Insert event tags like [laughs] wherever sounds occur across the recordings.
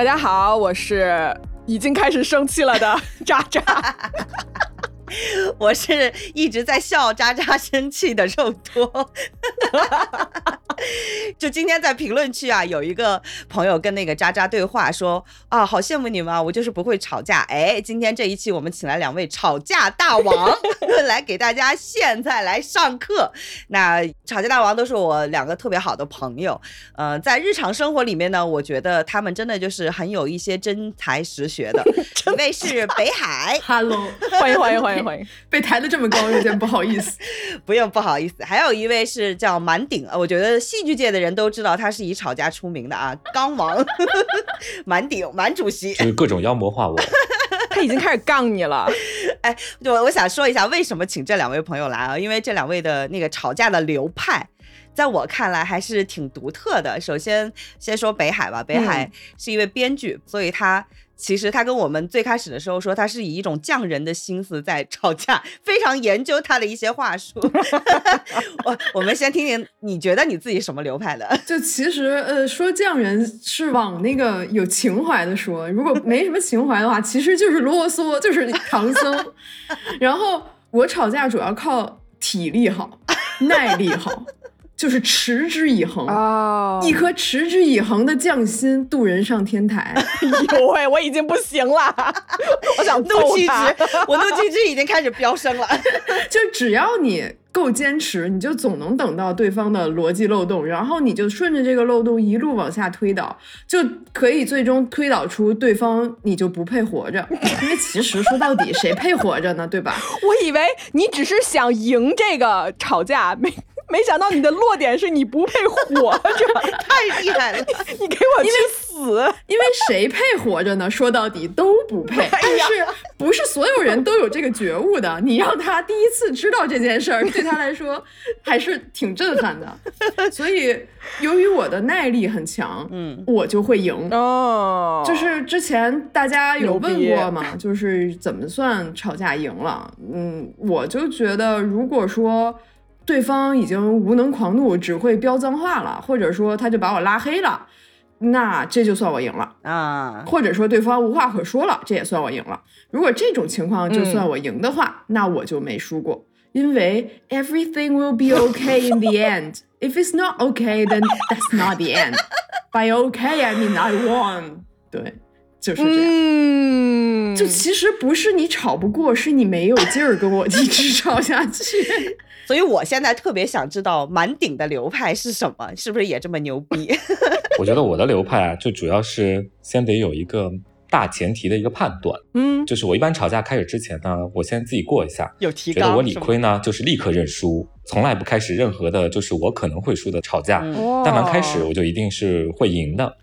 大家好，我是已经开始生气了的 [laughs] 渣渣。[laughs] 我是一直在笑渣渣生气的肉多。[laughs] [laughs] 就今天在评论区啊，有一个朋友跟那个渣渣对话说啊，好羡慕你们啊，我就是不会吵架。哎，今天这一期我们请来两位吵架大王 [laughs] 来给大家现在来上课。那吵架大王都是我两个特别好的朋友，呃，在日常生活里面呢，我觉得他们真的就是很有一些真才实学的。[laughs] 一位是北海，Hello，欢迎欢迎欢迎欢迎，被抬得这么高，有点不好意思，不用不好意思。还有一位是叫满顶，我觉得。戏剧界的人都知道他是以吵架出名的啊，[laughs] 刚王 [laughs] 满顶满主席，就是各种妖魔化我。[laughs] 他已经开始杠你了。哎，我我想说一下为什么请这两位朋友来啊？因为这两位的那个吵架的流派，在我看来还是挺独特的。首先先说北海吧，北海是一位编剧，所以他。其实他跟我们最开始的时候说，他是以一种匠人的心思在吵架，非常研究他的一些话术。[laughs] 我我们先听听，你觉得你自己什么流派的？就其实呃，说匠人是往那个有情怀的说，如果没什么情怀的话，其实就是啰嗦，就是唐僧。[laughs] 然后我吵架主要靠体力好，耐力好。就是持之以恒啊，一颗持之以恒的匠心渡人上天台。[laughs] 呦喂，我已经不行了，我想怒气值，[laughs] 我怒气值已经开始飙升了。[laughs] 就只要你够坚持，你就总能等到对方的逻辑漏洞，然后你就顺着这个漏洞一路往下推导，就可以最终推导出对方你就不配活着。因为其实说到底，谁配活着呢？对吧？我以为你只是想赢这个吵架，没。没想到你的落点是你不配活着，[laughs] 太厉害了！你给我去死！因为谁配活着呢？说到底都不配。但是不是所有人都有这个觉悟的？你让他第一次知道这件事儿，对他来说还是挺震撼的。所以，由于我的耐力很强，嗯，我就会赢。哦，就是之前大家有问过吗，就是怎么算吵架赢了？嗯，我就觉得，如果说。对方已经无能狂怒，只会飙脏话了，或者说他就把我拉黑了，那这就算我赢了啊。或者说对方无话可说了，这也算我赢了。如果这种情况就算我赢的话，那我就没输过，因为 everything will be okay in the end. [laughs] If it's not okay, then that's not the end. [laughs] By okay, I mean I won. 对，就是这样。就其实不是你吵不过，是你没有劲儿跟我一直吵下去。所以我现在特别想知道满顶的流派是什么，是不是也这么牛逼？[laughs] 我觉得我的流派啊，就主要是先得有一个大前提的一个判断，嗯，就是我一般吵架开始之前呢，我先自己过一下，有提觉得我理亏呢，就是立刻认输。从来不开始任何的，就是我可能会输的吵架。但凡开始，我就一定是会赢的。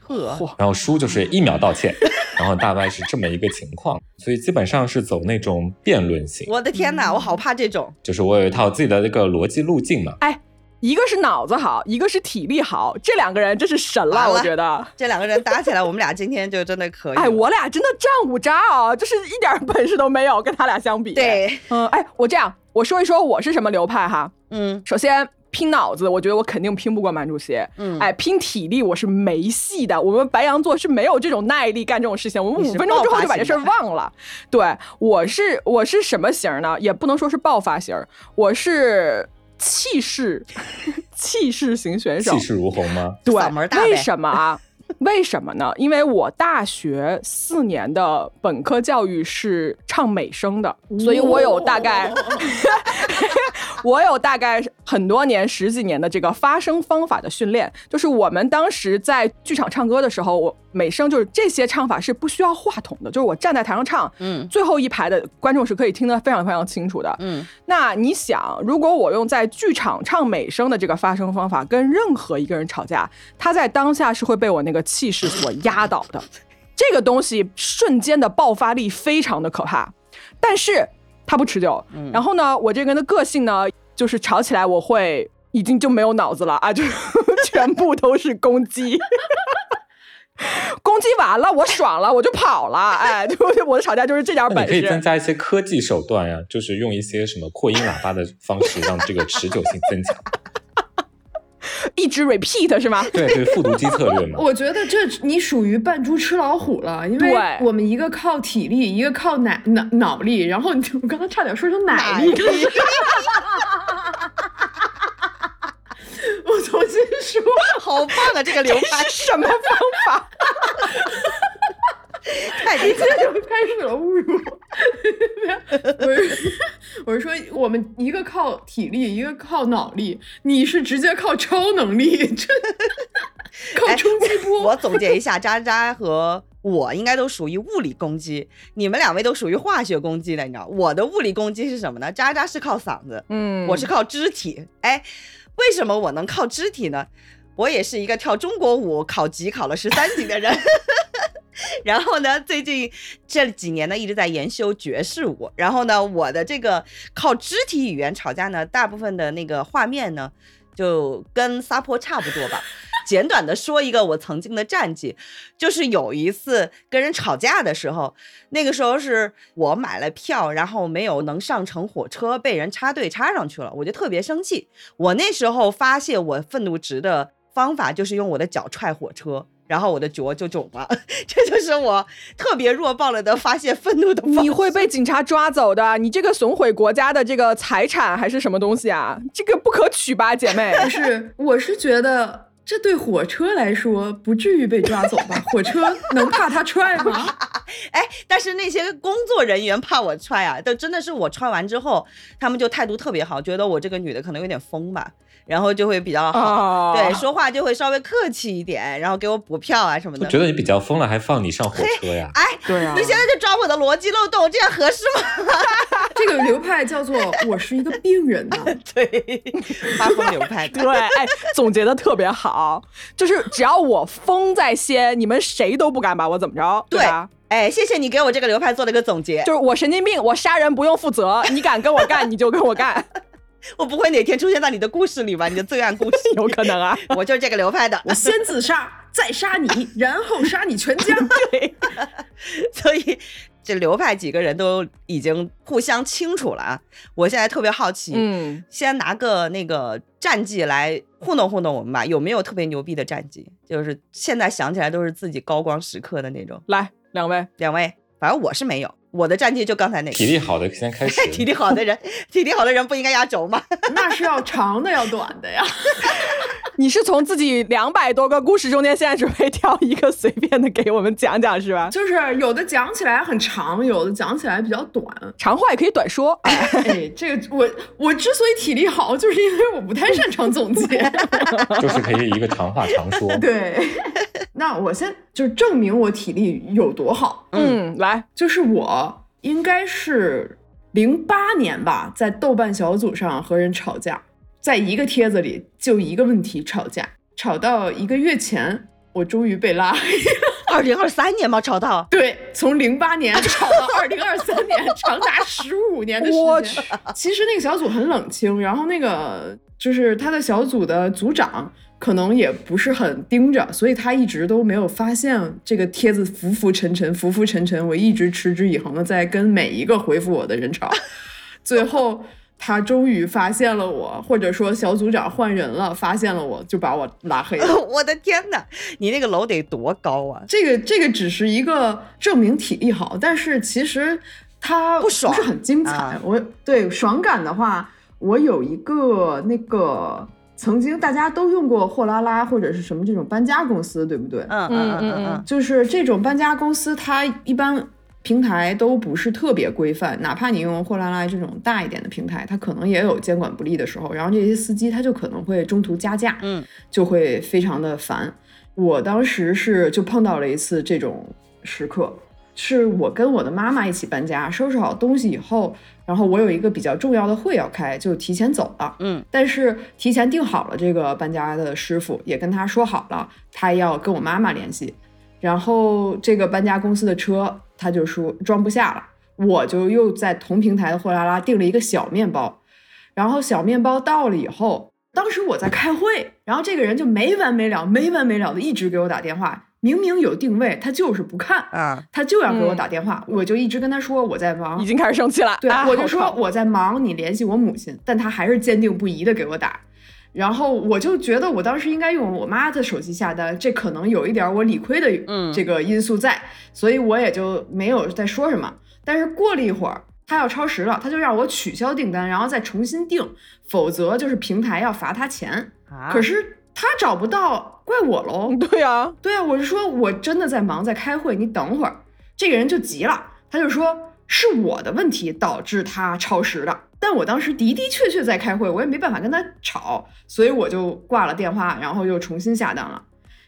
然后输就是一秒道歉。[laughs] 然后大概是这么一个情况，所以基本上是走那种辩论型。我的天哪，我好怕这种。就是我有一套自己的那个逻辑路径嘛。哎，一个是脑子好，一个是体力好，这两个人真是神了，我觉得。这两个人搭起来，我们俩今天就真的可以。哎，我俩真的战五渣啊，就是一点本事都没有，跟他俩相比。对，嗯，哎，我这样。我说一说我是什么流派哈，嗯，首先拼脑子，我觉得我肯定拼不过满主席，嗯，哎，拼体力我是没戏的，我们白羊座是没有这种耐力干这种事情，我们五分钟之后就把这事儿忘了。对，我是我是什么型呢？也不能说是爆发型，我是气势 [laughs] 气势型选手，气势如虹吗？对，为什么啊？为什么呢？因为我大学四年的本科教育是唱美声的，所以我有大概，[laughs] 我有大概很多年十几年的这个发声方法的训练。就是我们当时在剧场唱歌的时候，我美声就是这些唱法是不需要话筒的，就是我站在台上唱，嗯，最后一排的观众是可以听得非常非常清楚的，嗯。那你想，如果我用在剧场唱美声的这个发声方法跟任何一个人吵架，他在当下是会被我那个。气势所压倒的，这个东西瞬间的爆发力非常的可怕，但是它不持久。然后呢，我这个人的个性呢，就是吵起来我会已经就没有脑子了啊，就 [laughs] 全部都是攻击，[laughs] 攻击完了我爽了我就跑了，哎，就我的吵架就是这点本事。可以增加一些科技手段呀，就是用一些什么扩音喇叭的方式，让这个持久性增强。一 [laughs] 一直 repeat 是吗？对对，复读机策略嘛。[laughs] 我觉得这你属于扮猪吃老虎了，因为我们一个靠体力，一个靠脑脑脑力，然后你我刚才差点说成奶力。[laughs] 我重新说，好棒啊！这个流派什么方法？[laughs] 太直接就开始了侮辱。[laughs] 我是我是说，我们一个靠体力，一个靠脑力，你是直接靠超能力，这 [laughs] 靠冲击波。我总结一下，渣渣和我应该都属于物理攻击，你们两位都属于化学攻击的，你知道？我的物理攻击是什么呢？渣渣是靠嗓子，嗯，我是靠肢体。哎，为什么我能靠肢体呢？我也是一个跳中国舞考级考了十三级的人。[laughs] 然后呢，最近这几年呢一直在研修爵士舞。然后呢，我的这个靠肢体语言吵架呢，大部分的那个画面呢，就跟撒泼差不多吧。简短的说一个我曾经的战绩，就是有一次跟人吵架的时候，那个时候是我买了票，然后没有能上乘火车，被人插队插上去了，我就特别生气。我那时候发泄我愤怒值的方法就是用我的脚踹火车。然后我的脚就肿了，[laughs] 这就是我特别弱爆了的发泄愤怒的方式。你会被警察抓走的，你这个损毁国家的这个财产还是什么东西啊？这个不可取吧，姐妹？不是，[laughs] 我是觉得这对火车来说不至于被抓走吧？火车能怕他踹吗？[laughs] 哎，但是那些工作人员怕我踹啊，都真的是我踹完之后，他们就态度特别好，觉得我这个女的可能有点疯吧。然后就会比较好，对，说话就会稍微客气一点，然后给我补票啊什么的。我觉得你比较疯了，还放你上火车呀？哎，对啊，你现在就抓我的逻辑漏洞，这样合适吗？[laughs] 这个流派叫做 [laughs] 我是一个病人呢。[laughs] 对，发疯流派。对，哎，总结的特别好，就是只要我疯在先，你们谁都不敢把我怎么着，对吧？哎，谢谢你给我这个流派做了个总结，就是我神经病，我杀人不用负责，你敢跟我干，你就跟我干。[laughs] 我不会哪天出现在你的故事里吧？你的罪案故事有可能啊！[laughs] 我就是这个流派的，我先自杀，再杀你，[laughs] 然后杀你全家。对，所以这流派几个人都已经互相清楚了啊！我现在特别好奇，嗯，先拿个那个战绩来糊弄糊弄我们吧，有没有特别牛逼的战绩？就是现在想起来都是自己高光时刻的那种。来，两位，两位，反正我是没有。我的战绩就刚才那个，体力好的先开始。[laughs] 体力好的人，体力好的人不应该压轴吗？[laughs] 那是要长的，要短的呀。[laughs] 你是从自己两百多个故事中间，现在准备挑一个随便的给我们讲讲是吧？就是有的讲起来很长，有的讲起来比较短。长话也可以短说。哎，这个我我之所以体力好，就是因为我不太擅长总结。就是可以一个长话长说。对。那我先就证明我体力有多好。嗯，来，就是我应该是零八年吧，在豆瓣小组上和人吵架。在一个帖子里就一个问题吵架，吵到一个月前，我终于被拉黑了。[laughs] 二零二三年吗？吵到对，从零八年 [laughs] 吵到二零二三年，长达十五年的时间。其实那个小组很冷清，然后那个就是他的小组的组长可能也不是很盯着，所以他一直都没有发现这个帖子浮浮沉沉，浮浮沉沉。我一直持之以恒的在跟每一个回复我的人吵，[laughs] 最后。他终于发现了我，或者说小组长换人了，发现了我就把我拉黑了。[laughs] 我的天哪，你那个楼得多高啊？这个这个只是一个证明体力好，但是其实它不爽，不是很精彩。我对爽感的话，我有一个那个曾经大家都用过货拉拉或者是什么这种搬家公司，对不对？嗯嗯嗯嗯，就是这种搬家公司，它一般。平台都不是特别规范，哪怕你用货拉拉这种大一点的平台，它可能也有监管不力的时候。然后这些司机他就可能会中途加价，嗯，就会非常的烦。我当时是就碰到了一次这种时刻，是我跟我的妈妈一起搬家，收拾好东西以后，然后我有一个比较重要的会要开，就提前走了，嗯，但是提前订好了这个搬家的师傅，也跟他说好了，他要跟我妈妈联系。然后这个搬家公司的车，他就说装不下了，我就又在同平台的货拉拉订了一个小面包，然后小面包到了以后，当时我在开会，然后这个人就没完没了、没完没了的一直给我打电话，明明有定位，他就是不看。啊，他就要给我打电话，我就一直跟他说我在忙，已经开始生气了，对，啊。我就说 [laughs] 我在忙，你联系我母亲，但他还是坚定不移的给我打。然后我就觉得我当时应该用我妈的手机下单，这可能有一点我理亏的这个因素在，所以我也就没有再说什么。但是过了一会儿，他要超时了，他就让我取消订单，然后再重新订，否则就是平台要罚他钱。可是他找不到，怪我喽。[laughs] 对呀，对呀，我是说我真的在忙，在开会，你等会儿。这个人就急了，他就说是我的问题导致他超时的。但我当时的的确确在开会，我也没办法跟他吵，所以我就挂了电话，然后又重新下单了。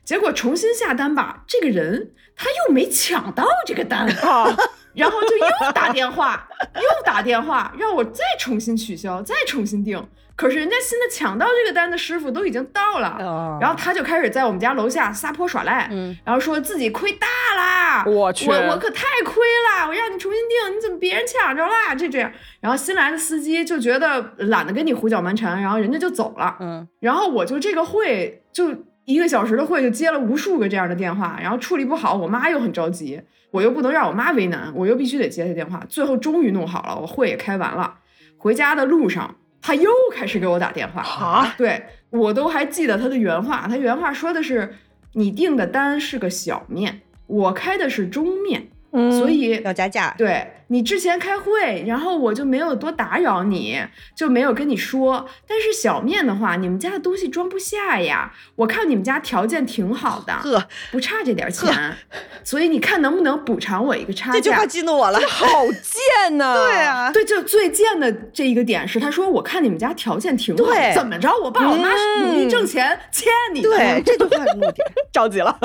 结果重新下单吧，这个人他又没抢到这个单，[laughs] 然后就又打电话，又打电话让我再重新取消，再重新订。可是人家新的抢到这个单的师傅都已经到了，然后他就开始在我们家楼下撒泼耍赖，然后说自己亏大啦，我去，我我可太亏了，我让你重新订，你怎么别人抢着啦？这这样，然后新来的司机就觉得懒得跟你胡搅蛮缠，然后人家就走了，嗯，然后我就这个会就一个小时的会就接了无数个这样的电话，然后处理不好，我妈又很着急，我又不能让我妈为难，我又必须得接她电话，最后终于弄好了，我会也开完了，回家的路上。他又开始给我打电话啊！对我都还记得他的原话，他原话说的是：“你订的单是个小面，我开的是中面，所以要加价。”对。你之前开会，然后我就没有多打扰你，就没有跟你说。但是小面的话，你们家的东西装不下呀。我看你们家条件挺好的，呵，不差这点钱，所以你看能不能补偿我一个差价？这句话激怒我了，好贱呐！对啊，对，就最贱的这一个点是，他说我看你们家条件挺好，怎么着？我爸我妈努力挣钱，欠你的。对，这句话是目的，[laughs] 着急了。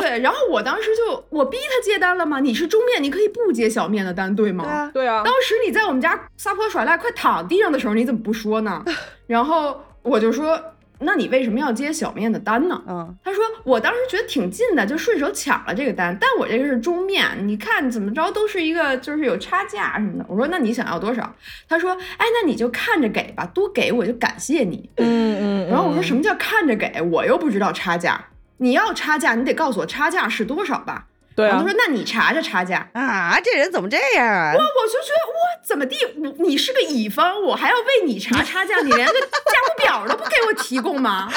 对，然后我当时就我逼他接单了吗？你是中面，你可以不接小面的单。对吗？对啊，当时你在我们家撒泼耍赖，快躺地上的时候，你怎么不说呢？[laughs] 然后我就说，那你为什么要接小面的单呢？嗯，他说我当时觉得挺近的，就顺手抢了这个单，但我这个是中面，你看怎么着都是一个就是有差价什么的。我说那你想要多少？他说，哎，那你就看着给吧，多给我就感谢你。嗯嗯。然后我说什么叫看着给？我又不知道差价，你要差价，你得告诉我差价是多少吧。对啊，他说：“那你查查差价啊，这人怎么这样啊？”我我就觉得我怎么地，你是个乙方，我还要为你查差价，你连个价目表都不给我提供吗？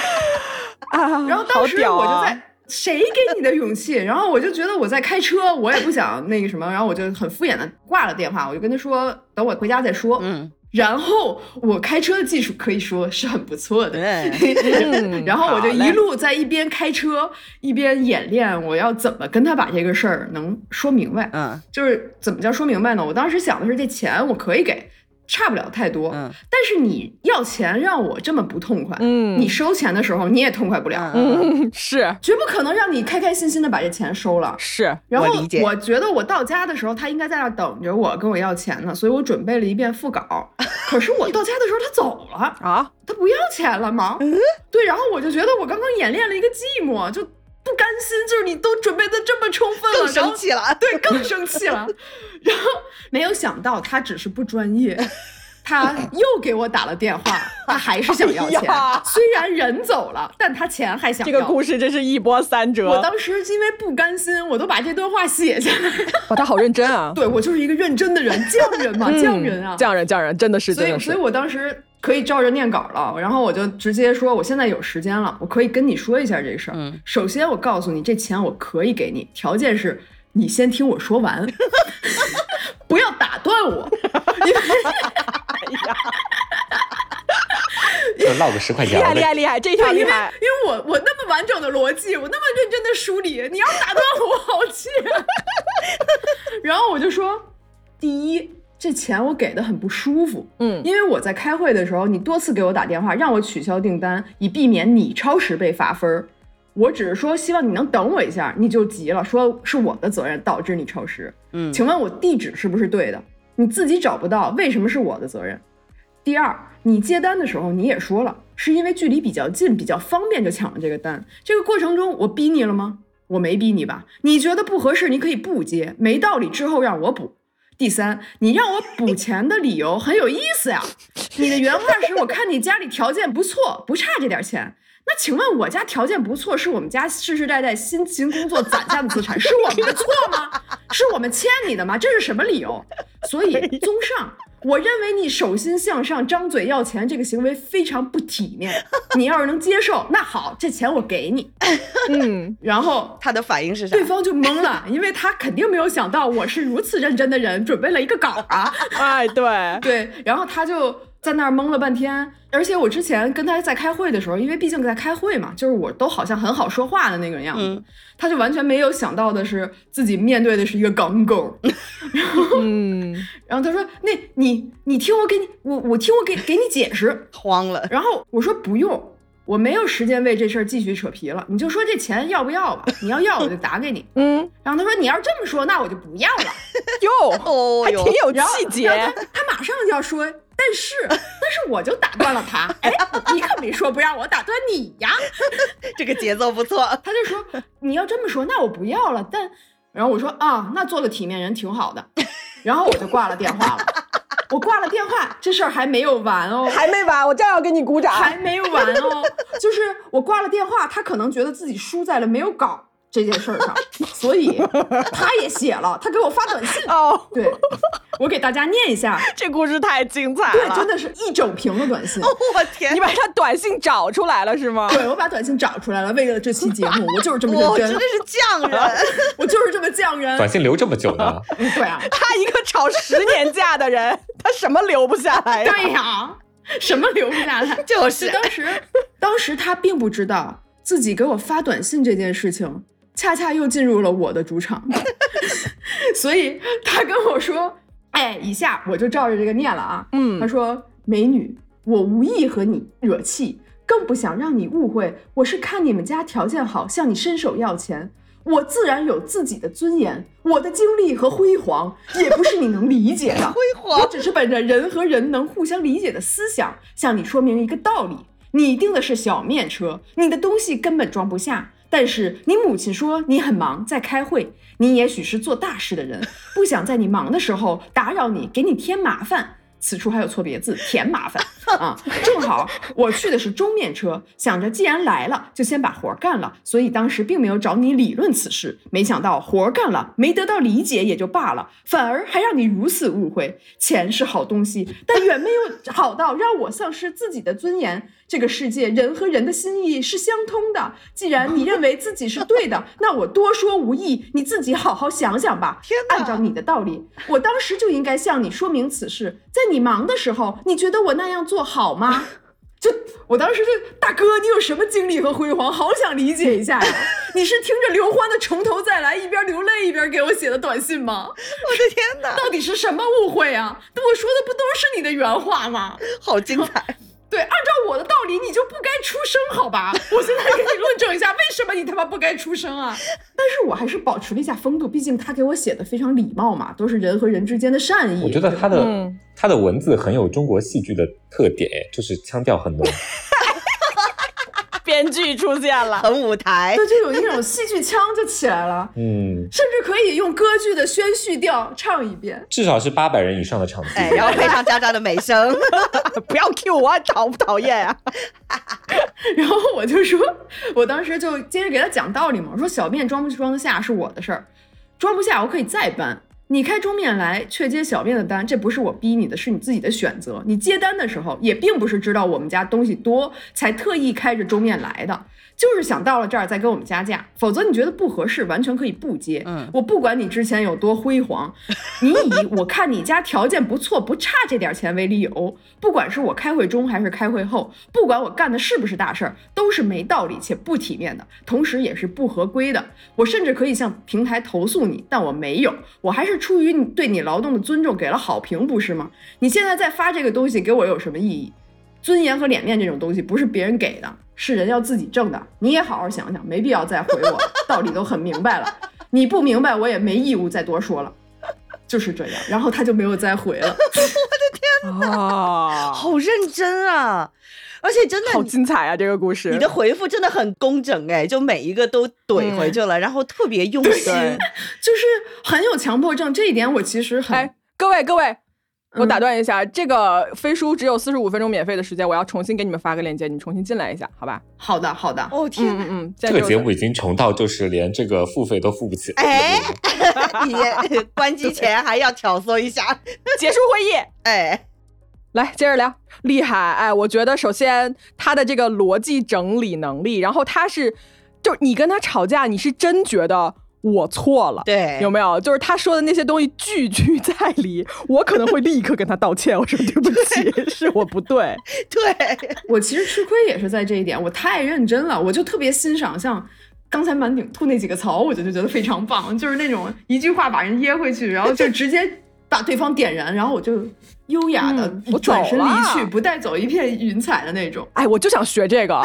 [laughs] 啊！然后当时我就在，谁给你的勇气？然后我就觉得我在开车，我也不想那个什么，然后我就很敷衍的挂了电话，我就跟他说：“等我回家再说。”嗯。然后我开车的技术可以说是很不错的，[laughs] 然后我就一路在一边开车一边演练，我要怎么跟他把这个事儿能说明白？嗯，就是怎么叫说明白呢？我当时想的是这钱我可以给。差不了太多，嗯，但是你要钱让我这么不痛快，嗯，你收钱的时候你也痛快不了，嗯，是绝不可能让你开开心心的把这钱收了，是。然后我觉得我到家的时候他应该在那等着我跟我要钱呢，所以我准备了一遍副稿。[laughs] 可是我到家的时候他走了啊，他不要钱了吗？嗯，对。然后我就觉得我刚刚演练了一个寂寞，就。不甘心，就是你都准备的这么充分了，更生气了，[laughs] 对，更生气了。[laughs] 然后没有想到他只是不专业，他又给我打了电话，[laughs] 他还是想要钱。虽然人走了，但他钱还想要。这个故事真是一波三折。我当时因为不甘心，我都把这段话写下来。哇，他好认真啊！对我就是一个认真的人，匠人嘛，匠人啊，匠人，匠人，真的是，所以，所以我当时。可以照着念稿了，然后我就直接说，我现在有时间了，我可以跟你说一下这事儿。嗯，首先我告诉你，这钱我可以给你，条件是你先听我说完，[laughs] 不要打断我。哎呀，就唠个十块钱，厉害厉害厉害，这条厉害，因为我我那么完整的逻辑，我那么认真的梳理，你要打断我，好气。[laughs] 然后我就说，第一。这钱我给的很不舒服，嗯，因为我在开会的时候，你多次给我打电话让我取消订单，以避免你超时被罚分儿。我只是说希望你能等我一下，你就急了，说是我的责任导致你超时。嗯，请问我地址是不是对的？你自己找不到，为什么是我的责任？第二，你接单的时候你也说了，是因为距离比较近，比较方便就抢了这个单。这个过程中我逼你了吗？我没逼你吧？你觉得不合适，你可以不接，没道理之后让我补。第三，你让我补 [laughs] 钱的理由很有意思呀。[laughs] 你的原话是我看你家里条件不错，不差这点钱。那请问我家条件不错，是我们家世世代代辛勤工作攒下的资产，是我们的错吗？是我们欠你的吗？这是什么理由？所以综上，我认为你手心向上、张嘴要钱这个行为非常不体面。[laughs] 你要是能接受，那好，这钱我给你。嗯，[laughs] 然后他的反应是啥？对方就懵了，[laughs] 因为他肯定没有想到我是如此认真的人，准备了一个稿啊。哎，对对，然后他就。在那儿懵了半天，而且我之前跟他在开会的时候，因为毕竟在开会嘛，就是我都好像很好说话的那个样子，他就完全没有想到的是自己面对的是一个港狗，[laughs] 然后，然后他说：“那你你听我给你我我听我给给你解释。[laughs] ”慌了，然后我说不用，我没有时间为这事儿继续扯皮了，你就说这钱要不要吧？你要要我就打给你。[laughs] 嗯，然后他说：“你要是这么说，那我就不要了。”哟，还挺有气节。他马上就要说。但是，但是我就打断了他。[laughs] 哎，你可没说不让我打断你呀。[laughs] 这个节奏不错。[laughs] 他就说你要这么说，那我不要了。但，然后我说啊，那做个体面人挺好的。然后我就挂了电话了。我挂了电话，这事儿还没有完哦，还没完，我正要给你鼓掌。还没完哦，就是我挂了电话，他可能觉得自己输在了没有搞。这件事儿上，所以他也写了，他给我发短信哦。对，我给大家念一下，[laughs] 这故事太精彩了，对，真的是一整屏的短信。[laughs] 我天，你把他短信找出来了是吗？对，我把短信找出来了，为了这期节目，[laughs] 我就是这么认真，真的是匠人，我就是这么匠人。短信留这么久呢？对啊，他一个吵十年架的人，他什么留不下来？对呀，什么留不下来？就是当时，当时他并不知道自己给我发短信这件事情。恰恰又进入了我的主场，所以他跟我说：“哎，以下我就照着这个念了啊。”嗯，他说：“美女，我无意和你惹气，更不想让你误会，我是看你们家条件好，向你伸手要钱。我自然有自己的尊严，我的经历和辉煌也不是你能理解的。辉煌，我只是本着人和人能互相理解的思想，向你说明一个道理：你订的是小面车，你的东西根本装不下。”但是你母亲说你很忙，在开会。你也许是做大事的人，不想在你忙的时候打扰你，给你添麻烦。此处还有错别字，添麻烦 [laughs] 啊！正好我去的是中面车，想着既然来了，就先把活干了，所以当时并没有找你理论此事。没想到活干了，没得到理解也就罢了，反而还让你如此误会。钱是好东西，但远没有好到让我丧失自己的尊严。这个世界人和人的心意是相通的。既然你认为自己是对的，那我多说无益，你自己好好想想吧。按照你的道理，我当时就应该向你说明此事。在你忙的时候，你觉得我那样做好吗？[laughs] 就我当时就大哥，你有什么经历和辉煌？好想理解一下呀！[laughs] 你是听着刘欢的《从头再来》，一边流泪一边给我写的短信吗？[laughs] 我的天哪！到底是什么误会啊？我说的不都是你的原话吗？好精彩。对，按照我的道理，你就不该出声，好吧？我现在给你论证一下，为什么你他妈不该出声啊？[laughs] 但是我还是保持了一下风度，毕竟他给我写的非常礼貌嘛，都是人和人之间的善意。我觉得他的他的文字很有中国戏剧的特点，就是腔调很浓。[laughs] 编剧出现了，很舞台，对，就有一种戏剧腔就起来了，嗯，甚至可以用歌剧的宣叙调唱一遍，至少是八百人以上的场哎，然后配上渣渣的美声，[laughs] 不要 Q 我，讨不讨厌呀？[laughs] 然后我就说，我当时就接着给他讲道理嘛，我说小面装不装得下是我的事儿，装不下我可以再搬。你开中面来，却接小面的单，这不是我逼你的，是你自己的选择。你接单的时候，也并不是知道我们家东西多才特意开着中面来的。就是想到了这儿再给我们加价，否则你觉得不合适，完全可以不接。嗯，我不管你之前有多辉煌，你以 [laughs] 我看你家条件不错，不差这点钱为理由，不管是我开会中还是开会后，不管我干的是不是大事儿，都是没道理且不体面的，同时也是不合规的。我甚至可以向平台投诉你，但我没有，我还是出于对你劳动的尊重给了好评，不是吗？你现在再发这个东西给我有什么意义？尊严和脸面这种东西不是别人给的，是人要自己挣的。你也好好想想，没必要再回我，道理都很明白了。[laughs] 你不明白，我也没义务再多说了，就是这样。然后他就没有再回了。我的天哪，好认真啊！而且真的好精彩啊，这个故事。你的回复真的很工整哎，就每一个都怼回去了，然后特别用心，就是很有强迫症。这一点我其实很……哎，各位各位。我打断一下，这个飞书只有四十五分钟免费的时间，我要重新给你们发个链接，你们重新进来一下，好吧？好的，好的。哦天，嗯嗯，这个节目已经穷到就是连这个付费都付不起。哎，你关机前还要挑唆一下，结束会议。哎，来接着聊，厉害！哎，我觉得首先他的这个逻辑整理能力，然后他是，就你跟他吵架，你是真觉得。我错了，对，有没有？就是他说的那些东西句句在理，我可能会立刻跟他道歉，我说对不起，是我不对。[laughs] 对我其实吃亏也是在这一点，我太认真了，我就特别欣赏像刚才满顶吐那几个槽，我就就觉得非常棒，就是那种一句话把人噎回去，然后就直接把对方点燃，然后我就优雅的转身离去，不带走一片云彩的那种。哎，我就想学这个。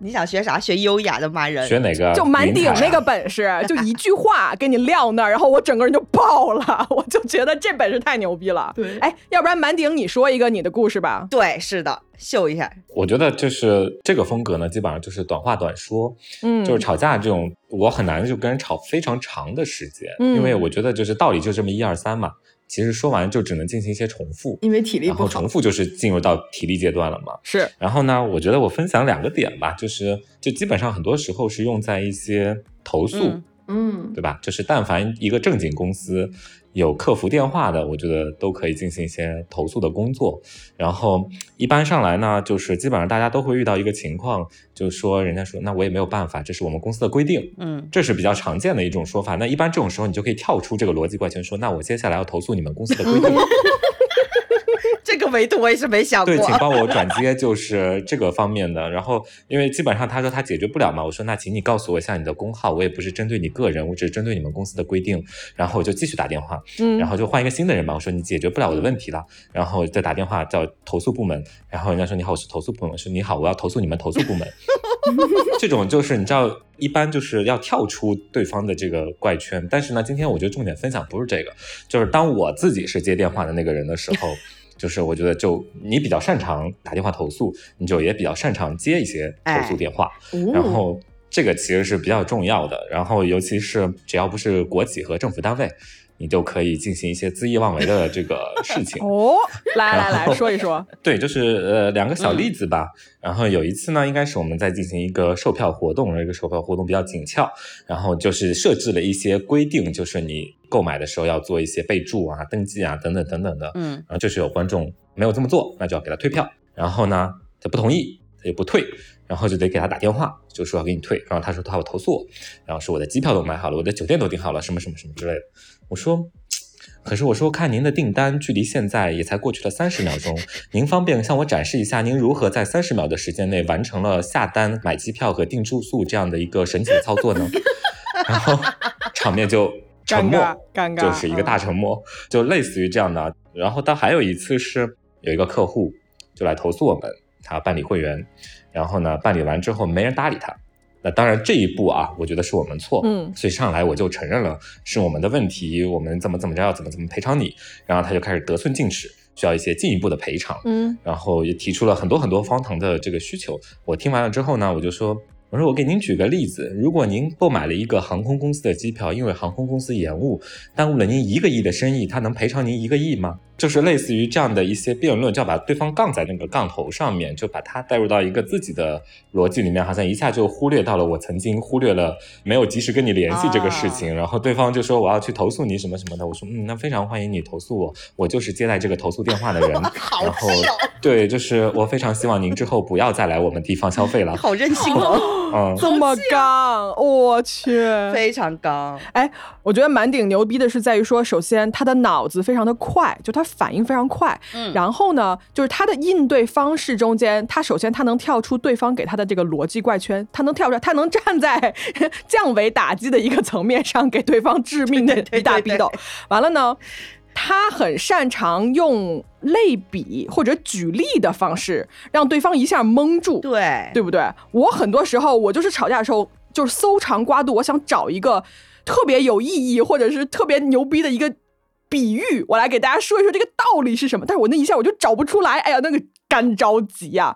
你想学啥？学优雅的骂人？学哪个？就满顶那个本事，就一句话给你撂那儿，然后我整个人就爆了。我就觉得这本事太牛逼了。对，哎，要不然满顶你说一个你的故事吧。对，是的，秀一下。我觉得就是这个风格呢，基本上就是短话短说。嗯，就是吵架这种，我很难就跟人吵非常长的时间，因为我觉得就是道理就这么一二三嘛。其实说完就只能进行一些重复，因为体力不好。然后重复就是进入到体力阶段了嘛。是。然后呢，我觉得我分享两个点吧，就是就基本上很多时候是用在一些投诉，嗯，对吧？就是但凡一个正经公司。有客服电话的，我觉得都可以进行一些投诉的工作。然后一般上来呢，就是基本上大家都会遇到一个情况，就是说人家说那我也没有办法，这是我们公司的规定，嗯，这是比较常见的一种说法。那一般这种时候，你就可以跳出这个逻辑怪圈，说那我接下来要投诉你们公司的规定。[laughs] 这个维度我也是没想过。对，请帮我转接，就是这个方面的。然后，因为基本上他说他解决不了嘛，我说那请你告诉我一下你的工号，我也不是针对你个人，我只是针对你们公司的规定。然后我就继续打电话，嗯，然后就换一个新的人嘛。我说你解决不了我的问题了，然后再打电话叫投诉部门。然后人家说你好，我是投诉部门。我说你好，我要投诉你们投诉部门。[laughs] 这种就是你知道，一般就是要跳出对方的这个怪圈。但是呢，今天我觉得重点分享不是这个，就是当我自己是接电话的那个人的时候。就是我觉得，就你比较擅长打电话投诉，你就也比较擅长接一些投诉电话，然后这个其实是比较重要的。然后尤其是只要不是国企和政府单位。你就可以进行一些恣意妄为的这个事情 [laughs] 哦。来来来说一说，对，就是呃两个小例子吧。然后有一次呢，应该是我们在进行一个售票活动，这个售票活动比较紧俏，然后就是设置了一些规定，就是你购买的时候要做一些备注啊、登记啊等等等等的。嗯，然后就是有观众没有这么做，那就要给他退票。然后呢，他不同意，他就不退，然后就得给他打电话，就说要给你退。然后他说他要投诉我，然后说我的机票都买好了，我的酒店都订好了，什么什么什么之类的。我说，可是我说看您的订单距离现在也才过去了三十秒钟，您方便向我展示一下您如何在三十秒的时间内完成了下单、买机票和订住宿这样的一个神奇的操作呢？[laughs] 然后场面就沉默，尴尬，就是一个大沉默，就类似于这样的。然后到还有一次是有一个客户就来投诉我们，他要办理会员，然后呢办理完之后没人搭理他。那当然，这一步啊，我觉得是我们错，嗯，所以上来我就承认了是我们的问题，我们怎么怎么着要怎么怎么赔偿你，然后他就开始得寸进尺，需要一些进一步的赔偿，嗯，然后也提出了很多很多方糖的这个需求。我听完了之后呢，我就说，我说我给您举个例子，如果您购买了一个航空公司的机票，因为航空公司延误耽误了您一个亿的生意，他能赔偿您一个亿吗？就是类似于这样的一些辩论，就要把对方杠在那个杠头上面，就把他带入到一个自己的逻辑里面，好像一下就忽略到了我曾经忽略了没有及时跟你联系这个事情。然后对方就说我要去投诉你什么什么的，我说嗯，那非常欢迎你投诉我，我就是接待这个投诉电话的人。然后对，就是我非常希望您之后不要再来我们地方消费了。[laughs] 好任性哦，[laughs] 嗯，这么刚，我去，非常刚。哎，我觉得满顶牛逼的是在于说，首先他的脑子非常的快，就他。反应非常快，嗯，然后呢，就是他的应对方式中间，他首先他能跳出对方给他的这个逻辑怪圈，他能跳出来，他能站在 [laughs] 降维打击的一个层面上给对方致命的一大逼斗。完了呢，他很擅长用类比或者举例的方式让对方一下蒙住，对，对不对？我很多时候我就是吵架的时候就是搜肠刮肚，我想找一个特别有意义或者是特别牛逼的一个。比喻，我来给大家说一说这个道理是什么。但是我那一下我就找不出来，哎呀，那个干着急呀！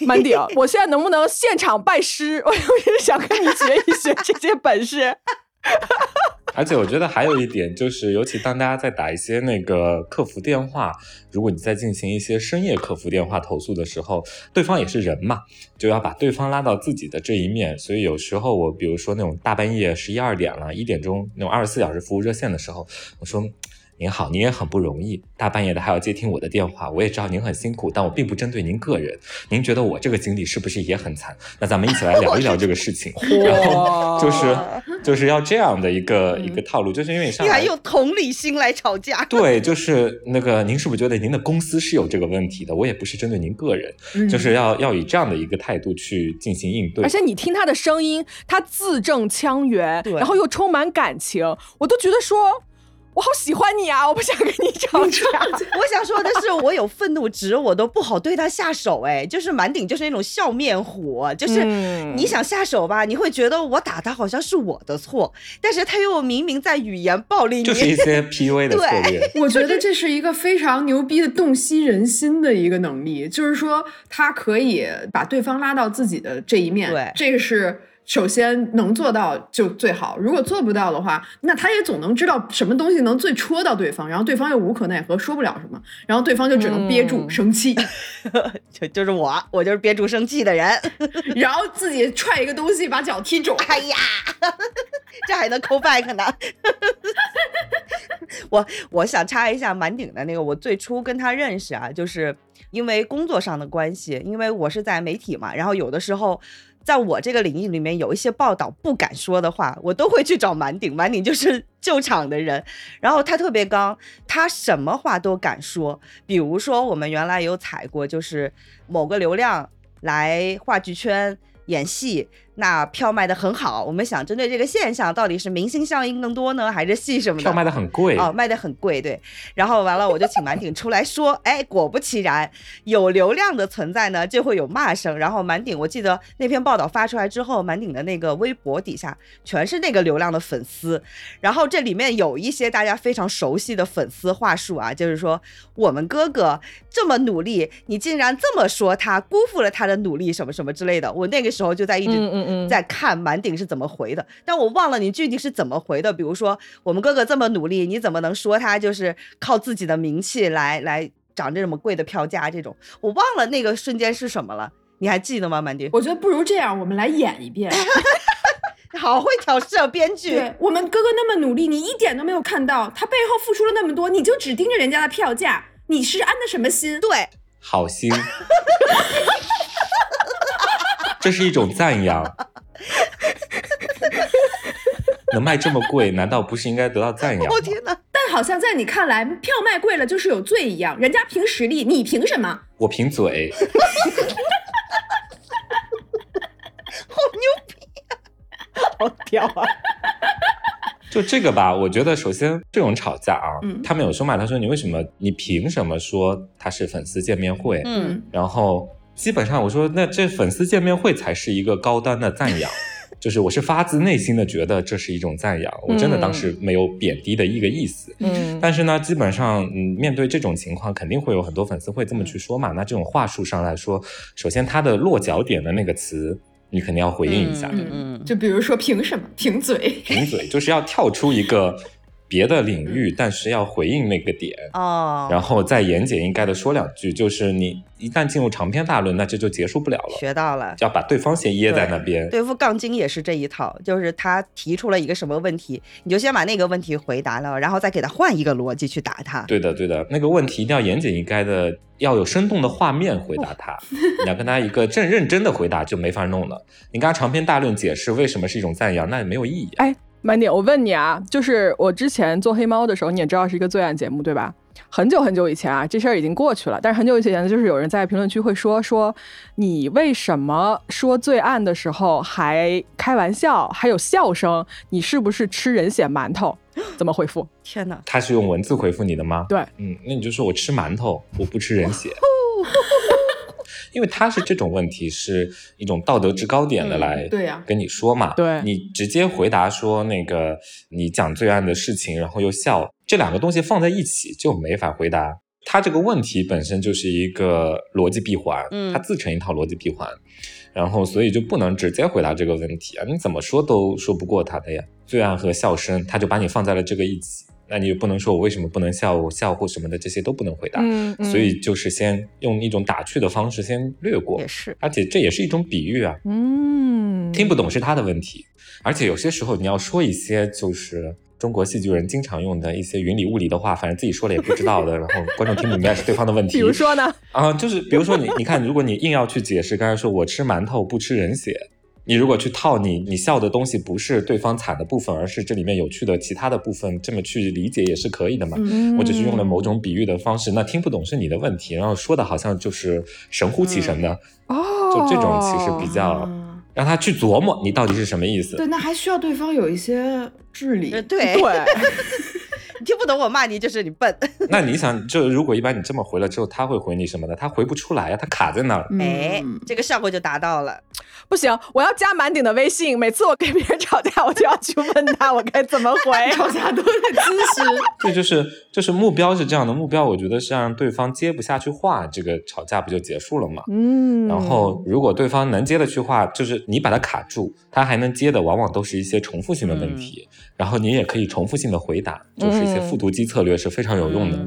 满顶，我现在能不能现场拜师？[laughs] 我就是想跟你学一学这些本事。[laughs] 而且我觉得还有一点就是，尤其当大家在打一些那个客服电话，如果你在进行一些深夜客服电话投诉的时候，对方也是人嘛，就要把对方拉到自己的这一面。所以有时候我比如说那种大半夜十一二点了，一点钟那种二十四小时服务热线的时候，我说。您好，您也很不容易，大半夜的还要接听我的电话，我也知道您很辛苦，但我并不针对您个人。您觉得我这个经历是不是也很惨？那咱们一起来聊一聊这个事情。[laughs] 然后就是就是要这样的一个一个套路，就是因为上来用同理心来吵架。对，就是那个您是不是觉得您的公司是有这个问题的？我也不是针对您个人，就是要要以这样的一个态度去进行应对。而且你听他的声音，他字正腔圆，然后又充满感情，我都觉得说。我好喜欢你啊！[laughs] 我不想跟你吵架。[laughs] 我想说的是，我有愤怒值，我都不好对他下手。哎，就是满顶就是那种笑面虎，就是你想下手吧，你会觉得我打他好像是我的错，但是他又明明在语言暴力，就是一些 [laughs] PUA 的策略。我觉得这是一个非常牛逼的洞悉人心的一个能力，就是说他可以把对方拉到自己的这一面。对，这个是。首先能做到就最好，如果做不到的话，那他也总能知道什么东西能最戳到对方，然后对方又无可奈何，说不了什么，然后对方就只能憋住生气，[laughs] 就就是我，我就是憋住生气的人，[laughs] 然后自己踹一个东西把脚踢肿，哎呀，[laughs] 这还能 call back 呢？我我想插一下满顶的那个，我最初跟他认识啊，就是因为工作上的关系，因为我是在媒体嘛，然后有的时候。在我这个领域里面，有一些报道不敢说的话，我都会去找满顶。满顶就是救场的人，然后他特别刚，他什么话都敢说。比如说，我们原来有采过，就是某个流量来话剧圈演戏。那票卖的很好，我们想针对这个现象，到底是明星效应更多呢，还是戏什么的？票卖的很贵哦，卖的很贵，对。然后完了，我就请满顶出来说，哎，果不其然，有流量的存在呢，就会有骂声。然后满顶，我记得那篇报道发出来之后，满顶的那个微博底下全是那个流量的粉丝。然后这里面有一些大家非常熟悉的粉丝话术啊，就是说我们哥哥这么努力，你竟然这么说他，辜负了他的努力，什么什么之类的。我那个时候就在一直。在看满顶是怎么回的，但我忘了你具体是怎么回的。比如说，我们哥哥这么努力，你怎么能说他就是靠自己的名气来来涨这么贵的票价？这种我忘了那个瞬间是什么了，你还记得吗？满顶，我觉得不如这样，我们来演一遍。[laughs] 好会挑事啊，编剧。我们哥哥那么努力，你一点都没有看到他背后付出了那么多，你就只盯着人家的票价，你是安的什么心？对，好心。[laughs] 这是一种赞扬，[laughs] 能卖这么贵，难道不是应该得到赞扬？我天哪！但好像在你看来，票卖贵了就是有罪一样，人家凭实力，你凭什么？我凭嘴。[laughs] 好牛逼啊，好屌啊！[laughs] 就这个吧，我觉得首先这种吵架啊，他们有说嘛，他说你为什么，你凭什么说他是粉丝见面会？嗯，然后。基本上我说，那这粉丝见面会才是一个高端的赞扬，[laughs] 就是我是发自内心的觉得这是一种赞扬，我真的当时没有贬低的一个意思。嗯，但是呢，基本上嗯，面对这种情况，肯定会有很多粉丝会这么去说嘛。那这种话术上来说，首先他的落脚点的那个词，你肯定要回应一下。嗯嗯，就比如说凭什么？凭嘴？凭嘴就是要跳出一个。别的领域，但是要回应那个点哦，然后再言简意赅的说两句，就是你一旦进入长篇大论，那这就结束不了了。学到了，要把对方先噎在那边。对付杠精也是这一套，就是他提出了一个什么问题，你就先把那个问题回答了，然后再给他换一个逻辑去答他。对的，对的，那个问题一定要言简意赅的，要有生动的画面回答他。[laughs] 你要跟他一个正认真的回答就没法弄了。你跟他长篇大论解释为什么是一种赞扬，那也没有意义。哎。慢点，我问你啊，就是我之前做黑猫的时候，你也知道是一个罪案节目，对吧？很久很久以前啊，这事儿已经过去了。但是很久以前，就是有人在评论区会说说，你为什么说罪案的时候还开玩笑，还有笑声？你是不是吃人血馒头？怎么回复？天哪！他是用文字回复你的吗？对，嗯，那你就说我吃馒头，我不吃人血。[laughs] 因为他是这种问题，是一种道德制高点的来对呀跟你说嘛，对你直接回答说那个你讲罪案的事情，然后又笑，这两个东西放在一起就没法回答。他这个问题本身就是一个逻辑闭环，嗯，它自成一套逻辑闭环。然后所以就不能直接回答这个问题啊，你怎么说都说不过他的呀。罪案和笑声，他就把你放在了这个一起，那你也不能说我为什么不能笑，我笑或什么的这些都不能回答。嗯，所以就是先用一种打趣的方式先略过，也是，而且这也是一种比喻啊。嗯，听不懂是他的问题，而且有些时候你要说一些就是中国戏剧人经常用的一些云里雾里的话，反正自己说了也不知道的，然后观众听不明白是对方的问题。[laughs] 比如说呢？啊，就是比如说你，你看，如果你硬要去解释，刚才说我吃馒头不吃人血。你如果去套你，你笑的东西不是对方惨的部分，而是这里面有趣的其他的部分，这么去理解也是可以的嘛。我只是用了某种比喻的方式，那听不懂是你的问题，然后说的好像就是神乎其神的，哦，就这种其实比较让他去琢磨你到底是什么意思。对，那还需要对方有一些智力。对对。[laughs] 你听不懂我骂你，就是你笨。那你想，就如果一般你这么回了之后，他会回你什么的？他回不出来呀，他卡在那儿。哎，这个效果就达到了。不行，我要加满顶的微信。每次我跟别人吵架，我就要去问他我该怎么回。[laughs] 吵架都是知识。对，就是就是目标是这样的，目标我觉得是让对方接不下去话，这个吵架不就结束了吗？嗯。然后如果对方能接得去话，就是你把他卡住，他还能接的，往往都是一些重复性的问题。然后你也可以重复性的回答，就是一些复读机策略是非常有用的。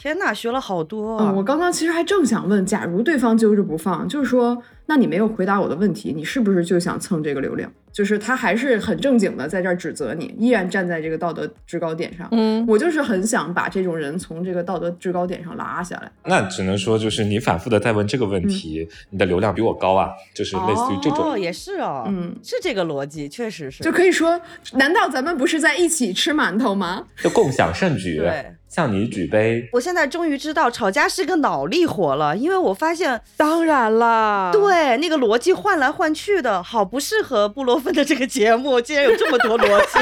天哪，学了好多。嗯，我刚刚其实还正想问，假如对方揪着不放，就是说，那你没有回答我的问题，你是不是就想蹭这个流量？就是他还是很正经的在这儿指责你，依然站在这个道德制高点上。嗯，我就是很想把这种人从这个道德制高点上拉下来。那只能说，就是你反复的在问这个问题，你的流量比我高啊，就是类似于这种。哦，也是哦，嗯，是这个逻辑，确实是。就可以说，难道咱们不是在一起吃馒头吗？就共享盛举。对。向你举杯。我现在终于知道吵架是个脑力活了，因为我发现，当然啦，对那个逻辑换来换去的，好不适合布洛芬的这个节目，竟然有这么多逻辑。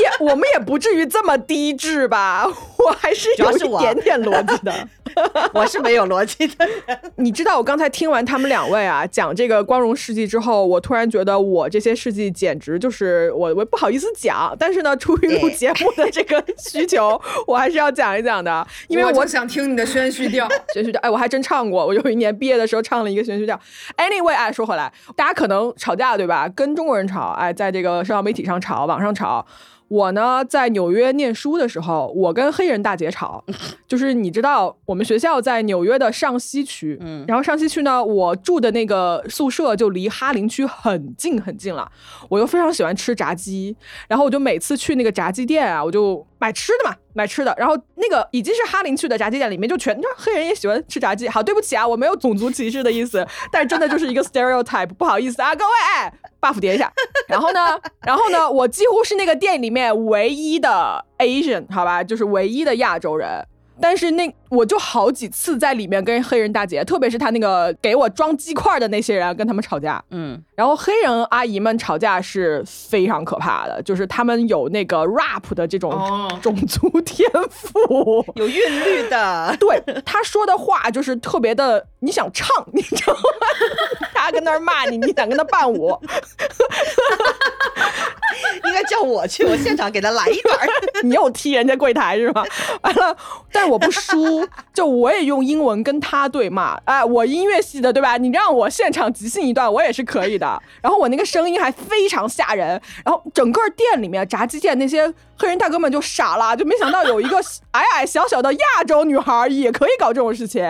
也我们也不至于这么低智吧？我还是有一点点逻辑的。[laughs] [laughs] 我是没有逻辑的。[laughs] 你知道，我刚才听完他们两位啊讲这个光荣事迹之后，我突然觉得我这些事迹简直就是我我不好意思讲，但是呢，出于录节目的这个需求，[laughs] 我还是要讲一讲的，因为我想听你的宣叙调。宣叙调，哎，我还真唱过，我有一年毕业的时候唱了一个宣叙调。Anyway，哎，说回来，大家可能吵架对吧？跟中国人吵，哎，在这个社交媒体上吵，网上吵。我呢，在纽约念书的时候，我跟黑人大姐吵，[laughs] 就是你知道，我们学校在纽约的上西区，嗯，然后上西区呢，我住的那个宿舍就离哈林区很近很近了，我又非常喜欢吃炸鸡，然后我就每次去那个炸鸡店啊，我就买吃的嘛，买吃的，然后那个已经是哈林去的炸鸡店里面就全，你知道黑人也喜欢吃炸鸡，好，对不起啊，我没有种族歧视的意思，[laughs] 但是真的就是一个 stereotype，不好意思啊，各位，哎，buff 叠一下，然后呢，然后呢，我几乎是那个店里面。唯一的 Asian 好吧，就是唯一的亚洲人，但是那我就好几次在里面跟黑人大姐，特别是他那个给我装鸡块的那些人，跟他们吵架。嗯，然后黑人阿姨们吵架是非常可怕的，就是他们有那个 rap 的这种种族天赋，[laughs] 有韵律的。[laughs] 对，他说的话就是特别的，你想唱，你知道吗？他跟那儿骂你，你想跟他伴舞。[laughs] 应该叫我去，我现场给他来一段。你又踢人家柜台是吗？完了，但是我不输，[laughs] 就我也用英文跟他对骂。哎，我音乐系的对吧？你让我现场即兴一段，我也是可以的。[laughs] 然后我那个声音还非常吓人。然后整个店里面炸鸡店那些黑人大哥们就傻了，就没想到有一个 [laughs] 矮矮小小的亚洲女孩也可以搞这种事情。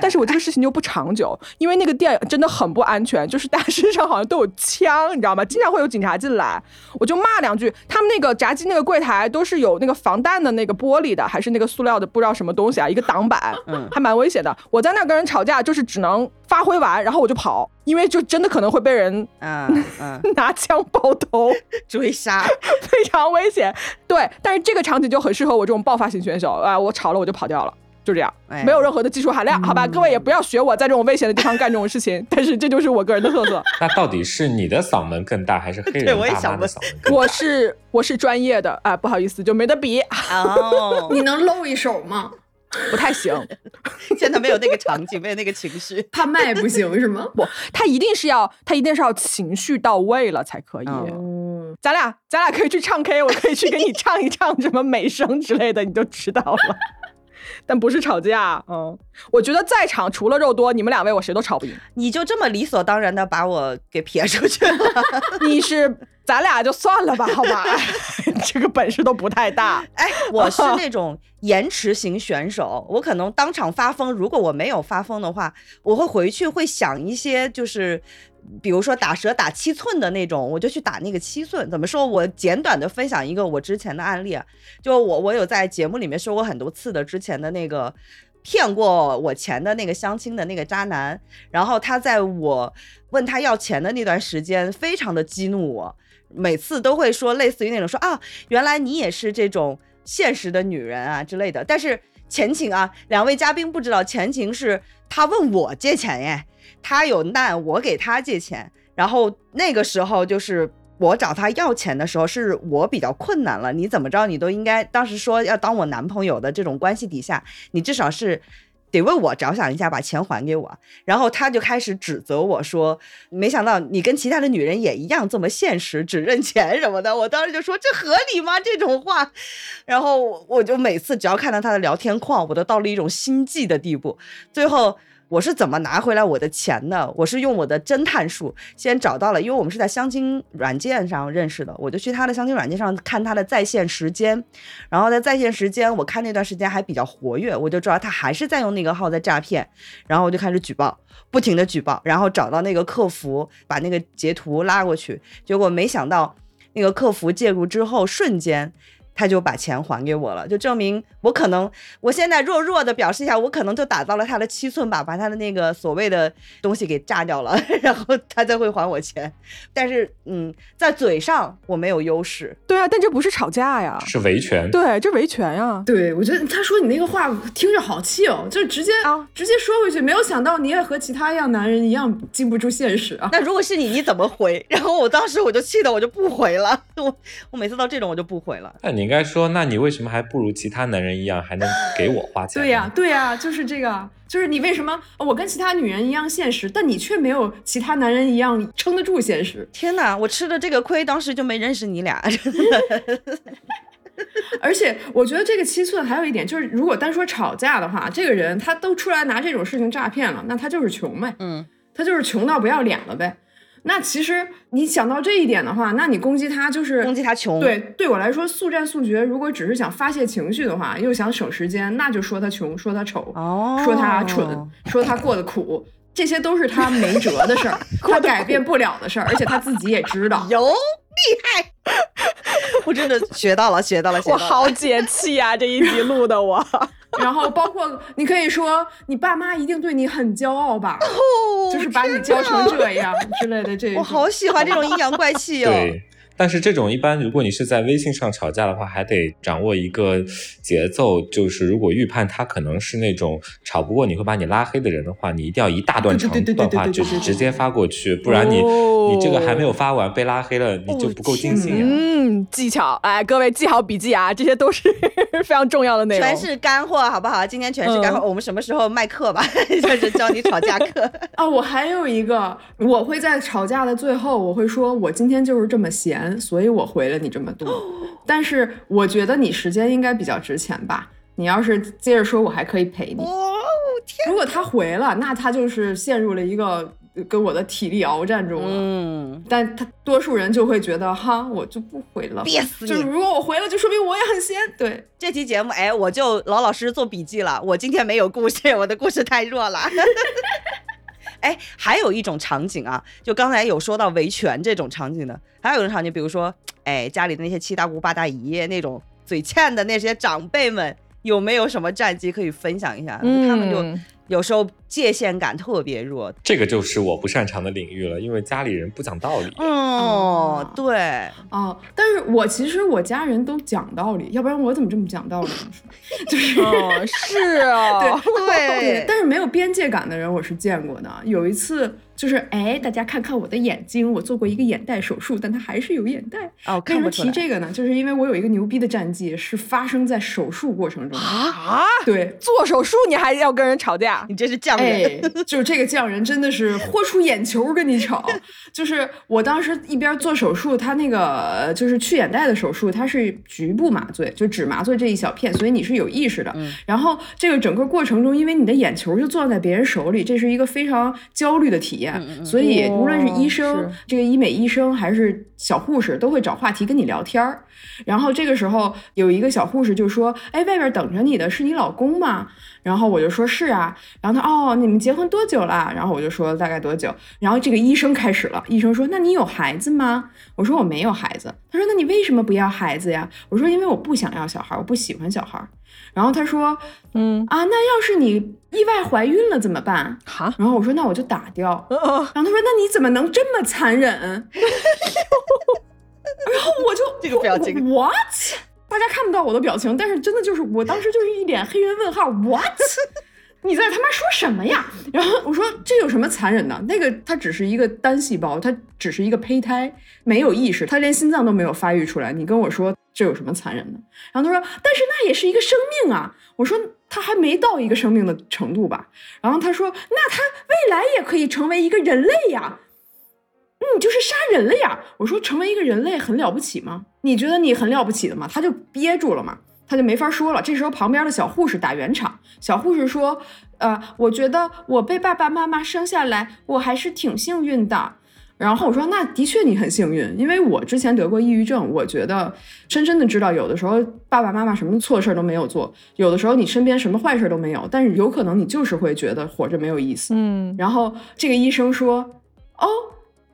但是我这个事情就不长久，因为那个店真的很不安全，就是大家身上好像都有枪，你知道吗？经常会有警察进来，我就骂两句。他们那个炸鸡那个柜台都是有那个防弹的那个玻璃的，还是那个塑料的，不知道什么东西啊，一个挡板，嗯，还蛮危险的。我在那跟人吵架，就是只能发挥完，然后我就跑，因为就真的可能会被人嗯 [laughs] 拿枪爆头 [laughs] 追杀，[laughs] 非常危险。对，但是这个场景就很适合我这种爆发型选手啊，我吵了我就跑掉了。就这样，没有任何的技术含量，好吧，各位也不要学我在这种危险的地方干这种事情。但是这就是我个人的特色。那到底是你的嗓门更大，还是黑人大妈的嗓门更大？我是我是专业的啊，不好意思，就没得比。哦，你能露一手吗？不太行，[laughs] 现在没有那个场景，没有那个情绪，[laughs] 怕卖不行是吗？不，他一定是要他一定是要情绪到位了才可以。嗯，咱俩咱俩可以去唱 K，我可以去给你唱一唱什么美声之类的，你就知道了。[laughs] 但不是吵架。嗯，我觉得在场除了肉多，你们两位我谁都吵不赢。你就这么理所当然的把我给撇出去了？你是咱俩就算了吧，好吧？这个本事都不太大。[laughs] 哎，我是那种延迟型选手，我可能当场发疯。如果我没有发疯的话，我会回去会想一些就是。比如说打蛇打七寸的那种，我就去打那个七寸。怎么说？我简短的分享一个我之前的案例啊，就我我有在节目里面说过很多次的，之前的那个骗过我钱的那个相亲的那个渣男，然后他在我问他要钱的那段时间，非常的激怒我，每次都会说类似于那种说啊，原来你也是这种现实的女人啊之类的。但是前情啊，两位嘉宾不知道前情是他问我借钱耶。他有难，我给他借钱，然后那个时候就是我找他要钱的时候，是我比较困难了。你怎么着，你都应该当时说要当我男朋友的这种关系底下，你至少是得为我着想一下，把钱还给我。然后他就开始指责我说，没想到你跟其他的女人也一样这么现实，只认钱什么的。我当时就说这合理吗？这种话。然后我就每次只要看到他的聊天框，我都到了一种心悸的地步。最后。我是怎么拿回来我的钱的？我是用我的侦探术先找到了，因为我们是在相亲软件上认识的，我就去他的相亲软件上看他的在线时间，然后在在线时间，我看那段时间还比较活跃，我就知道他还是在用那个号在诈骗，然后我就开始举报，不停的举报，然后找到那个客服，把那个截图拉过去，结果没想到那个客服介入之后，瞬间。他就把钱还给我了，就证明我可能，我现在弱弱的表示一下，我可能就打到了他的七寸吧，把他的那个所谓的东西给炸掉了，[laughs] 然后他才会还我钱。但是，嗯，在嘴上我没有优势。对啊，但这不是吵架呀，是维权。对，这维权呀。对，我觉得他说你那个话听着好气哦，就直接啊，直接说回去。没有想到你也和其他一样男人一样经不住现实啊。那如果是你，你怎么回？[laughs] 然后我当时我就气的我就不回了，我我每次到这种我就不回了。那你。应该说，那你为什么还不如其他男人一样，还能给我花钱？对呀，对呀，就是这个，就是你为什么我跟其他女人一样现实，但你却没有其他男人一样撑得住现实？天哪，我吃的这个亏，当时就没认识你俩。[laughs] 而且我觉得这个七寸还有一点就是，如果单说吵架的话，这个人他都出来拿这种事情诈骗了，那他就是穷呗，嗯，他就是穷到不要脸了呗。那其实你想到这一点的话，那你攻击他就是攻击他穷。对，对我来说速战速决。如果只是想发泄情绪的话，又想省时间，那就说他穷，说他丑，说他蠢，说他过得苦，这些都是他没辙的事儿，[laughs] 他改变不了的事儿，而且他自己也知道。有厉害，[laughs] 我真的学到了，学到了，我好解气啊！这一集录的我。然后包括你可以说，你爸妈一定对你很骄傲吧？就是把你教成这样之类的。这我好喜欢这种阴阳怪气哦。对。但是这种一般，如果你是在微信上吵架的话，还得掌握一个节奏，就是如果预判他可能是那种吵不过你会把你拉黑的人的话，你一定要一大段长段话就是直接发过去，不然你你这个还没有发完被拉黑了，你就不够尽兴。嗯，技巧，哎，各位记好笔记啊，这些都是 [laughs] 非常重要的内容，全是干货，好不好？今天全是干货，我们什么时候卖课吧？[laughs] 就是教你吵架课啊。我还有一个，我会在吵架的最后，我会说我今天就是这么闲。所以我回了你这么多，[laughs] 但是我觉得你时间应该比较值钱吧？你要是接着说，我还可以陪你。哦天如果他回了，那他就是陷入了一个跟我的体力鏖战中了。嗯，但他多数人就会觉得哈，我就不回了，憋死你！就是如果我回了，就说明我也很闲。对这期节目，哎，我就老老实实做笔记了。我今天没有故事，[laughs] 我的故事太弱了。[laughs] 哎，还有一种场景啊，就刚才有说到维权这种场景的，还有一种场景，比如说，哎，家里的那些七大姑八大姨那种嘴欠的那些长辈们，有没有什么战绩可以分享一下？他们就。有时候界限感特别弱，这个就是我不擅长的领域了，因为家里人不讲道理。哦，对，哦，但是我其实我家人都讲道理，要不然我怎么这么讲道理呢？[laughs] 就是，是啊，对对，但是没有边界感的人我是见过的。有一次。就是哎，大家看看我的眼睛，我做过一个眼袋手术，但它还是有眼袋。哦，为什么提这个呢？就是因为我有一个牛逼的战绩，是发生在手术过程中啊！对，做手术你还要跟人吵架，你这是匠人，就是这个匠人真的是豁出眼球跟你吵。就是我当时一边做手术，他那个就是去眼袋的手术，它是局部麻醉，就只麻醉这一小片，所以你是有意识的。然后这个整个过程中，因为你的眼球就攥在别人手里，这是一个非常焦虑的体验。所以无论是医生、这个医美医生还是小护士，都会找话题跟你聊天儿。然后这个时候有一个小护士就说：“哎，外边等着你的是你老公吗？”然后我就说是啊。然后他哦，你们结婚多久了？然后我就说大概多久。然后这个医生开始了，医生说：“那你有孩子吗？”我说：“我没有孩子。”他说：“那你为什么不要孩子呀？”我说：“因为我不想要小孩，我不喜欢小孩。”然后他说：“嗯啊，那要是你意外怀孕了怎么办？”哈。然后我说：“那我就打掉。”然后他说：“那你怎么能这么残忍？” [laughs] 然后我就这个表情，what？大家看不到我的表情，但是真的就是我当时就是一脸黑人问号，what？[laughs] 你在他妈说什么呀？然后我说这有什么残忍的？那个它只是一个单细胞，它只是一个胚胎，没有意识，它连心脏都没有发育出来。你跟我说这有什么残忍的？然后他说，但是那也是一个生命啊。我说他还没到一个生命的程度吧？然后他说，那他未来也可以成为一个人类呀。你就是杀人了呀！我说成为一个人类很了不起吗？你觉得你很了不起的吗？他就憋住了嘛，他就没法说了。这时候旁边的小护士打圆场，小护士说：“呃，我觉得我被爸爸妈妈生下来，我还是挺幸运的。”然后我说：“那的确你很幸运，因为我之前得过抑郁症，我觉得深深的知道，有的时候爸爸妈妈什么错事儿都没有做，有的时候你身边什么坏事都没有，但是有可能你就是会觉得活着没有意思。”嗯，然后这个医生说：“哦。”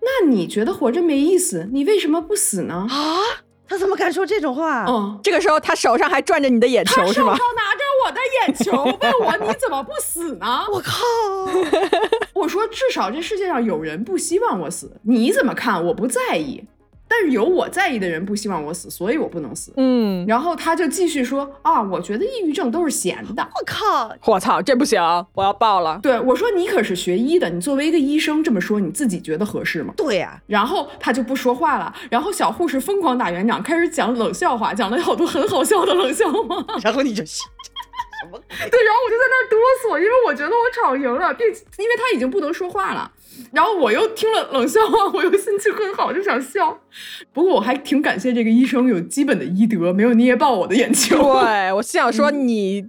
那你觉得活着没意思？你为什么不死呢？啊，他怎么敢说这种话？嗯，这个时候他手上还攥着你的眼球是吗？他手上拿着我的眼球，问我你怎么不死呢？[laughs] 我靠！我说至少这世界上有人不希望我死，你怎么看？我不在意。但是有我在意的人不希望我死，所以我不能死。嗯，然后他就继续说啊，我觉得抑郁症都是闲的。我靠，我操，这不行，我要爆了。对我说，你可是学医的，你作为一个医生这么说，你自己觉得合适吗？对呀。然后他就不说话了，然后小护士疯狂打圆场，开始讲冷笑话，讲了好多很好笑的冷笑话。[laughs] 然后你就什么？对，然后我就在那哆嗦，因为我觉得我吵赢了，并因为他已经不能说话了。然后我又听了冷笑话，我又心情很好，就想笑。不过我还挺感谢这个医生有基本的医德，没有捏爆我的眼球。对我心想说，[laughs] 你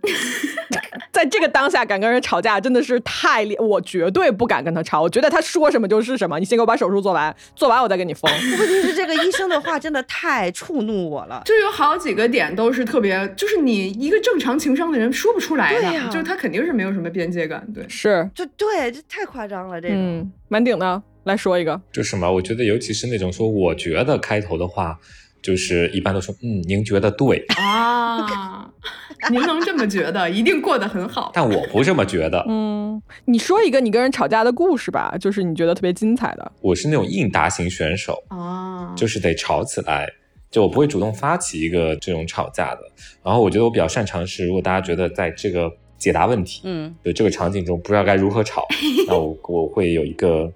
在这个当下敢跟人吵架，真的是太厉，我绝对不敢跟他吵。我觉得他说什么就是什么。你先给我把手术做完，做完我再跟你疯。问题是这个医生的话真的太触怒我了，就有好几个点都是特别，就是你一个正常情商的人说不出来的，就是他肯定是没有什么边界感。对，是，就对，这太夸张了，这个、嗯。满顶的来说一个，就什么？我觉得尤其是那种说我觉得开头的话，就是一般都说嗯，您觉得对 [laughs] 啊，您能这么觉得，一定过得很好。但我不这么觉得。嗯，你说一个你跟人吵架的故事吧，就是你觉得特别精彩的。我是那种应答型选手啊，就是得吵起来，就我不会主动发起一个这种吵架的。然后我觉得我比较擅长是，如果大家觉得在这个。解答问题，嗯，的这个场景中不知道该如何吵，[laughs] 那我我会有一个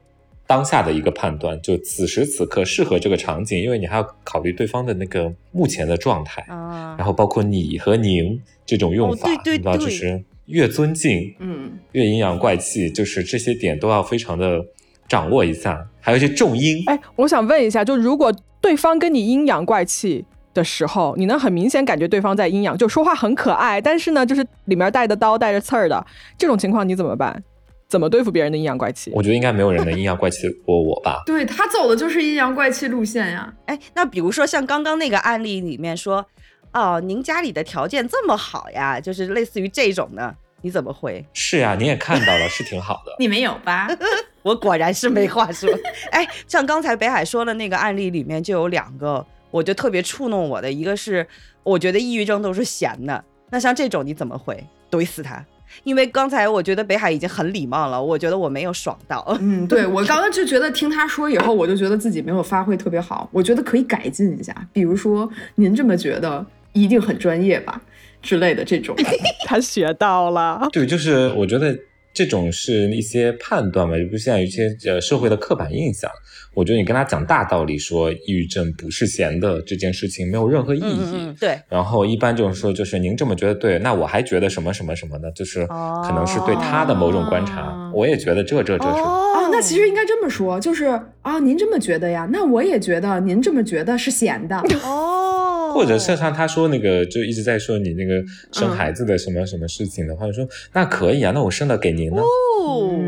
当下的一个判断，就此时此刻适合这个场景，因为你还要考虑对方的那个目前的状态啊，然后包括你和您这种用法，对对对，就是越尊敬，嗯，越阴阳怪气，就是这些点都要非常的掌握一下，还有一些重音。哎，我想问一下，就如果对方跟你阴阳怪气。的时候，你能很明显感觉对方在阴阳，就说话很可爱，但是呢，就是里面带的刀带着刺儿的这种情况，你怎么办？怎么对付别人的阴阳怪气？我觉得应该没有人能阴阳怪气 [laughs] 过我吧。对他走的就是阴阳怪气路线呀。哎，那比如说像刚刚那个案例里面说，哦，您家里的条件这么好呀，就是类似于这种的，你怎么回？是呀，你也看到了，是挺好的。你没有吧？[laughs] 我果然是没话说。[laughs] 哎，像刚才北海说的那个案例里面就有两个。我就特别触弄我的一个是，我觉得抑郁症都是闲的。那像这种你怎么回？怼死他！因为刚才我觉得北海已经很礼貌了，我觉得我没有爽到。嗯，对我刚刚就觉得听他说以后，我就觉得自己没有发挥特别好，我觉得可以改进一下。比如说，您这么觉得一定很专业吧之类的这种。[laughs] 他学到了。对，就是我觉得这种是一些判断嘛，也不像一些呃社会的刻板印象。我觉得你跟他讲大道理，说抑郁症不是闲的这件事情没有任何意义。对。然后一般就是说，就是您这么觉得对，那我还觉得什么什么什么的？就是可能是对他的某种观察，我也觉得这这这是。哦，那其实应该这么说，就是啊，您这么觉得呀？那我也觉得您这么觉得是闲的。[laughs] 哦。或者是像他说那个，就一直在说你那个生孩子的什么什么事情的话，就说那可以啊，那我生了给您呢。哦。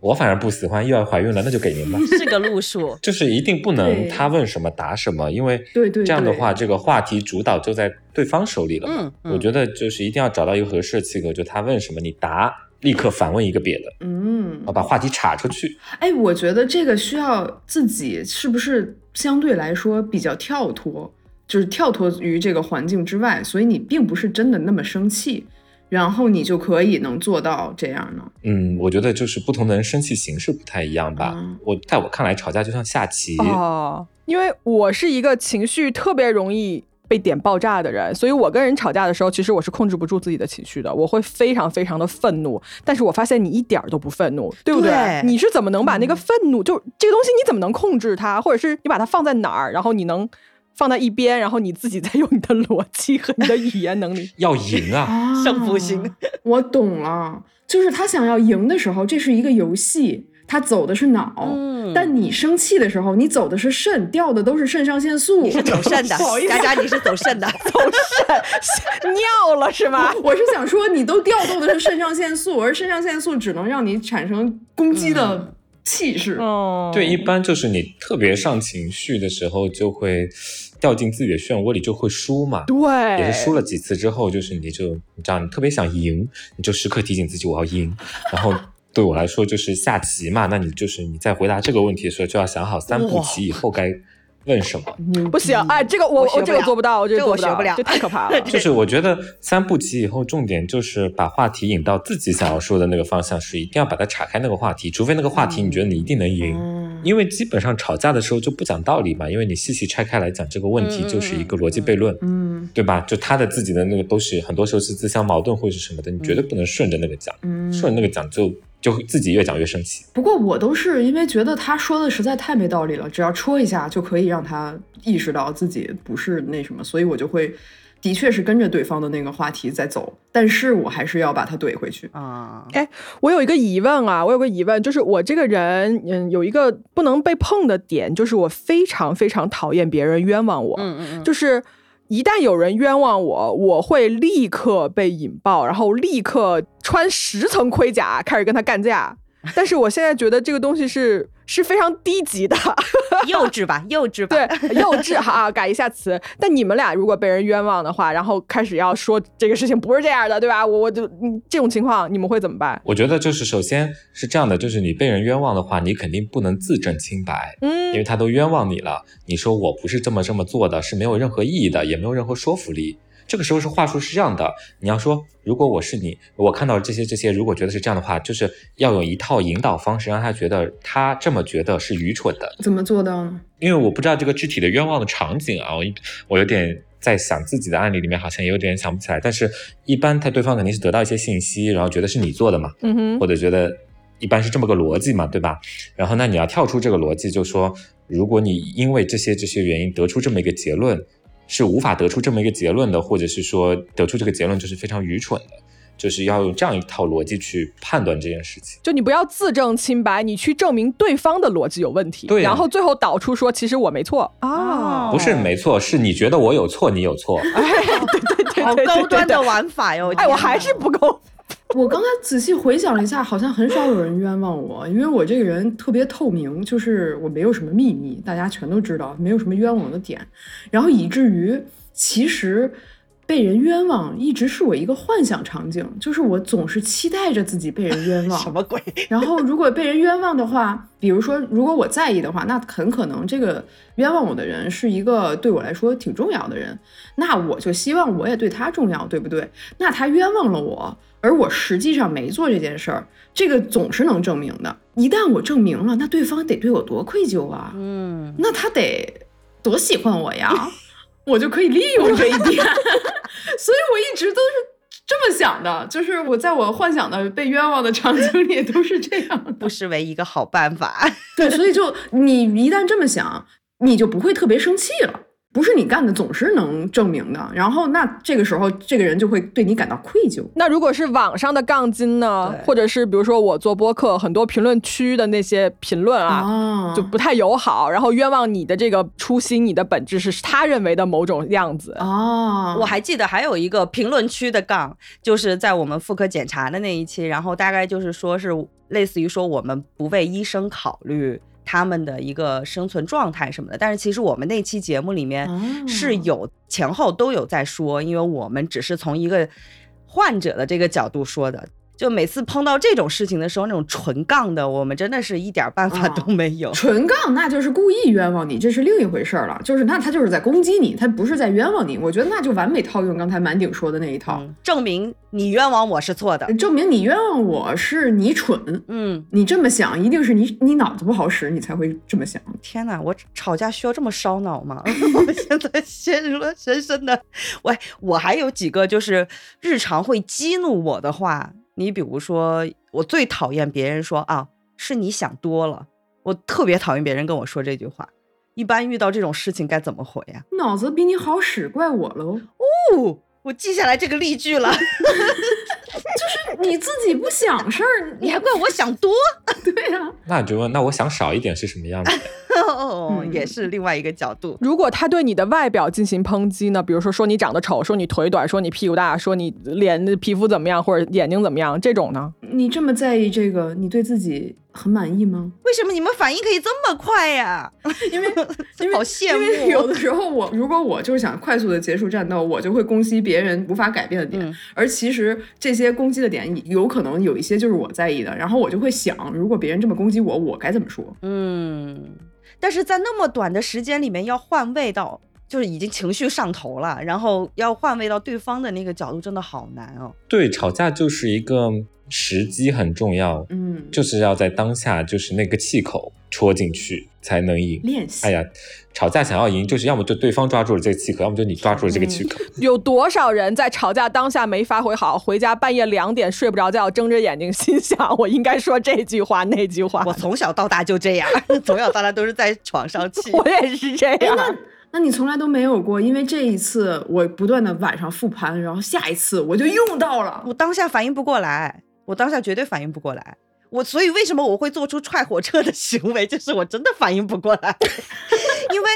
我反而不喜欢，又要怀孕了，那就给您吧。是个路数，就是一定不能他问什么答什么，因为对对这样的话，这个话题主导就在对方手里了。嗯，我觉得就是一定要找到一个合适的契合，就他问什么你答，立刻反问一个别的。嗯，把话题岔出去。哎，我觉得这个需要自己是不是相对来说比较跳脱，就是跳脱于这个环境之外，所以你并不是真的那么生气。然后你就可以能做到这样呢？嗯，我觉得就是不同的人生气形式不太一样吧。我在我看来，吵架就像下棋哦，因为我是一个情绪特别容易被点爆炸的人，所以我跟人吵架的时候，其实我是控制不住自己的情绪的，我会非常非常的愤怒。但是我发现你一点都不愤怒，对不对？你是怎么能把那个愤怒，就这个东西你怎么能控制它，或者是你把它放在哪儿，然后你能？放在一边，然后你自己再用你的逻辑和你的语言能力 [laughs] 要赢啊，胜负心。我懂了，就是他想要赢的时候，这是一个游戏，他走的是脑。嗯，但你生气的时候，你走的是肾，掉的都是肾上腺素。你是走肾的，[laughs] 佳佳，你是走肾的，[laughs] 走肾尿了是吗？我是想说，你都调动的是肾上腺素，而肾上腺素只能让你产生攻击的。气势哦，对，一般就是你特别上情绪的时候，就会掉进自己的漩涡里，就会输嘛。对，也是输了几次之后，就是你就你知道，你特别想赢，你就时刻提醒自己我要赢。然后对我来说就是下棋嘛，那你就是你在回答这个问题的时候，就要想好三步棋以后该。问什么？不行，哎，这个我我这个做不到，我这个我学不了，这太可怕了。[laughs] 就是我觉得三步棋以后，重点就是把话题引到自己想要说的那个方向，是一定要把它岔开那个话题，除非那个话题你觉得你一定能赢。因为基本上吵架的时候就不讲道理嘛，因为你细细拆开来讲这个问题，就是一个逻辑悖论，嗯，对吧？就他的自己的那个都是很多时候是自相矛盾或者是什么的，你绝对不能顺着那个讲，顺着那个讲就。就自己越讲越生气。不过我都是因为觉得他说的实在太没道理了，只要戳一下就可以让他意识到自己不是那什么，所以我就会，的确是跟着对方的那个话题在走，但是我还是要把他怼回去啊。哎，我有一个疑问啊，我有个疑问，就是我这个人，嗯，有一个不能被碰的点，就是我非常非常讨厌别人冤枉我，嗯嗯嗯，就是。一旦有人冤枉我，我会立刻被引爆，然后立刻穿十层盔甲开始跟他干架。[laughs] 但是我现在觉得这个东西是。是非常低级的，[laughs] 幼稚吧，幼稚吧，对，幼稚哈，改一下词。但你们俩如果被人冤枉的话，然后开始要说这个事情不是这样的，对吧？我我就这种情况，你们会怎么办？我觉得就是首先是这样的，就是你被人冤枉的话，你肯定不能自证清白，嗯，因为他都冤枉你了，你说我不是这么这么做的，是没有任何意义的，也没有任何说服力。这个时候是话术是这样的，你要说，如果我是你，我看到这些这些，如果觉得是这样的话，就是要有一套引导方式，让他觉得他这么觉得是愚蠢的。怎么做到呢？因为我不知道这个具体的冤枉的场景啊，我我有点在想自己的案例里面好像有点想不起来，但是一般他对方肯定是得到一些信息，然后觉得是你做的嘛，嗯哼，或者觉得一般是这么个逻辑嘛，对吧？然后那你要跳出这个逻辑，就说如果你因为这些这些原因得出这么一个结论。是无法得出这么一个结论的，或者是说得出这个结论就是非常愚蠢的，就是要用这样一套逻辑去判断这件事情。就你不要自证清白，你去证明对方的逻辑有问题，对，然后最后导出说其实我没错啊，不是没错，是你觉得我有错，你有错，[laughs] 哎，对对对，好高端的玩法哟，哎，我还是不够。我刚才仔细回想了一下，好像很少有人冤枉我，因为我这个人特别透明，就是我没有什么秘密，大家全都知道，没有什么冤枉的点，然后以至于其实。被人冤枉一直是我一个幻想场景，就是我总是期待着自己被人冤枉。[laughs] 什么鬼？然后如果被人冤枉的话，比如说如果我在意的话，那很可能这个冤枉我的人是一个对我来说挺重要的人，那我就希望我也对他重要，对不对？那他冤枉了我，而我实际上没做这件事儿，这个总是能证明的。一旦我证明了，那对方得对我多愧疚啊！嗯，那他得多喜欢我呀！[laughs] 我就可以利用这一点，[laughs] 所以我一直都是这么想的，就是我在我幻想的被冤枉的场景里都是这样，不失为一个好办法。对，所以就你一旦这么想，你就不会特别生气了。不是你干的，总是能证明的。然后，那这个时候，这个人就会对你感到愧疚。那如果是网上的杠精呢？或者是比如说我做播客，很多评论区的那些评论啊，就不太友好，然后冤枉你的这个初心，你的本质是他认为的某种样子。哦，我还记得还有一个评论区的杠，就是在我们妇科检查的那一期，然后大概就是说是类似于说我们不为医生考虑。他们的一个生存状态什么的，但是其实我们那期节目里面是有前后都有在说，因为我们只是从一个患者的这个角度说的。就每次碰到这种事情的时候，那种纯杠的，我们真的是一点办法都没有。纯杠那就是故意冤枉你，这是另一回事儿了。就是那他就是在攻击你，他不是在冤枉你。我觉得那就完美套用刚才满顶说的那一套，证明你冤枉我是错的，证明你冤枉我是你蠢。嗯，你这么想，一定是你你脑子不好使，你才会这么想。天哪，我吵架需要这么烧脑吗？[laughs] 我现在陷入了深深的。喂，我还有几个就是日常会激怒我的话。你比如说，我最讨厌别人说啊，是你想多了。我特别讨厌别人跟我说这句话。一般遇到这种事情该怎么回呀？脑子比你好使，怪我喽。哦，我记下来这个例句了。[laughs] 就是你自己不想事儿，[laughs] 你还怪我想多？[laughs] 对呀。那你就问，那我想少一点是什么样子？哦，也是另外一个角度。如果他对你的外表进行抨击呢？比如说说你长得丑，说你腿短，说你屁股大，说你脸的皮肤怎么样，或者眼睛怎么样，这种呢？你这么在意这个，你对自己很满意吗？为什么你们反应可以这么快呀？[laughs] 因为因为 [laughs] 好羡慕。有的时候我如果我就是想快速的结束战斗，我就会攻击别人无法改变的点，而其实这些攻击的点有可能有一些就是我在意的，然后我就会想，如果别人这么攻击我，我该怎么说？嗯。但是在那么短的时间里面要换位到，就是已经情绪上头了，然后要换位到对方的那个角度，真的好难哦。对，吵架就是一个时机很重要，嗯，就是要在当下，就是那个气口。戳进去才能赢。练习。哎呀，吵架想要赢，就是要么就对方抓住了这个气口，要么就你抓住了这个气口。有多少人在吵架当下没发挥好，回家半夜两点睡不着觉，睁着眼睛心想：我应该说这句话那句话。我从小到大就这样，[laughs] 从小到大都是在床上气。我也是这样。那那你从来都没有过？因为这一次我不断的晚上复盘，然后下一次我就用到了。我当下反应不过来，我当下绝对反应不过来。我所以为什么我会做出踹火车的行为？就是我真的反应不过来，[laughs] 因为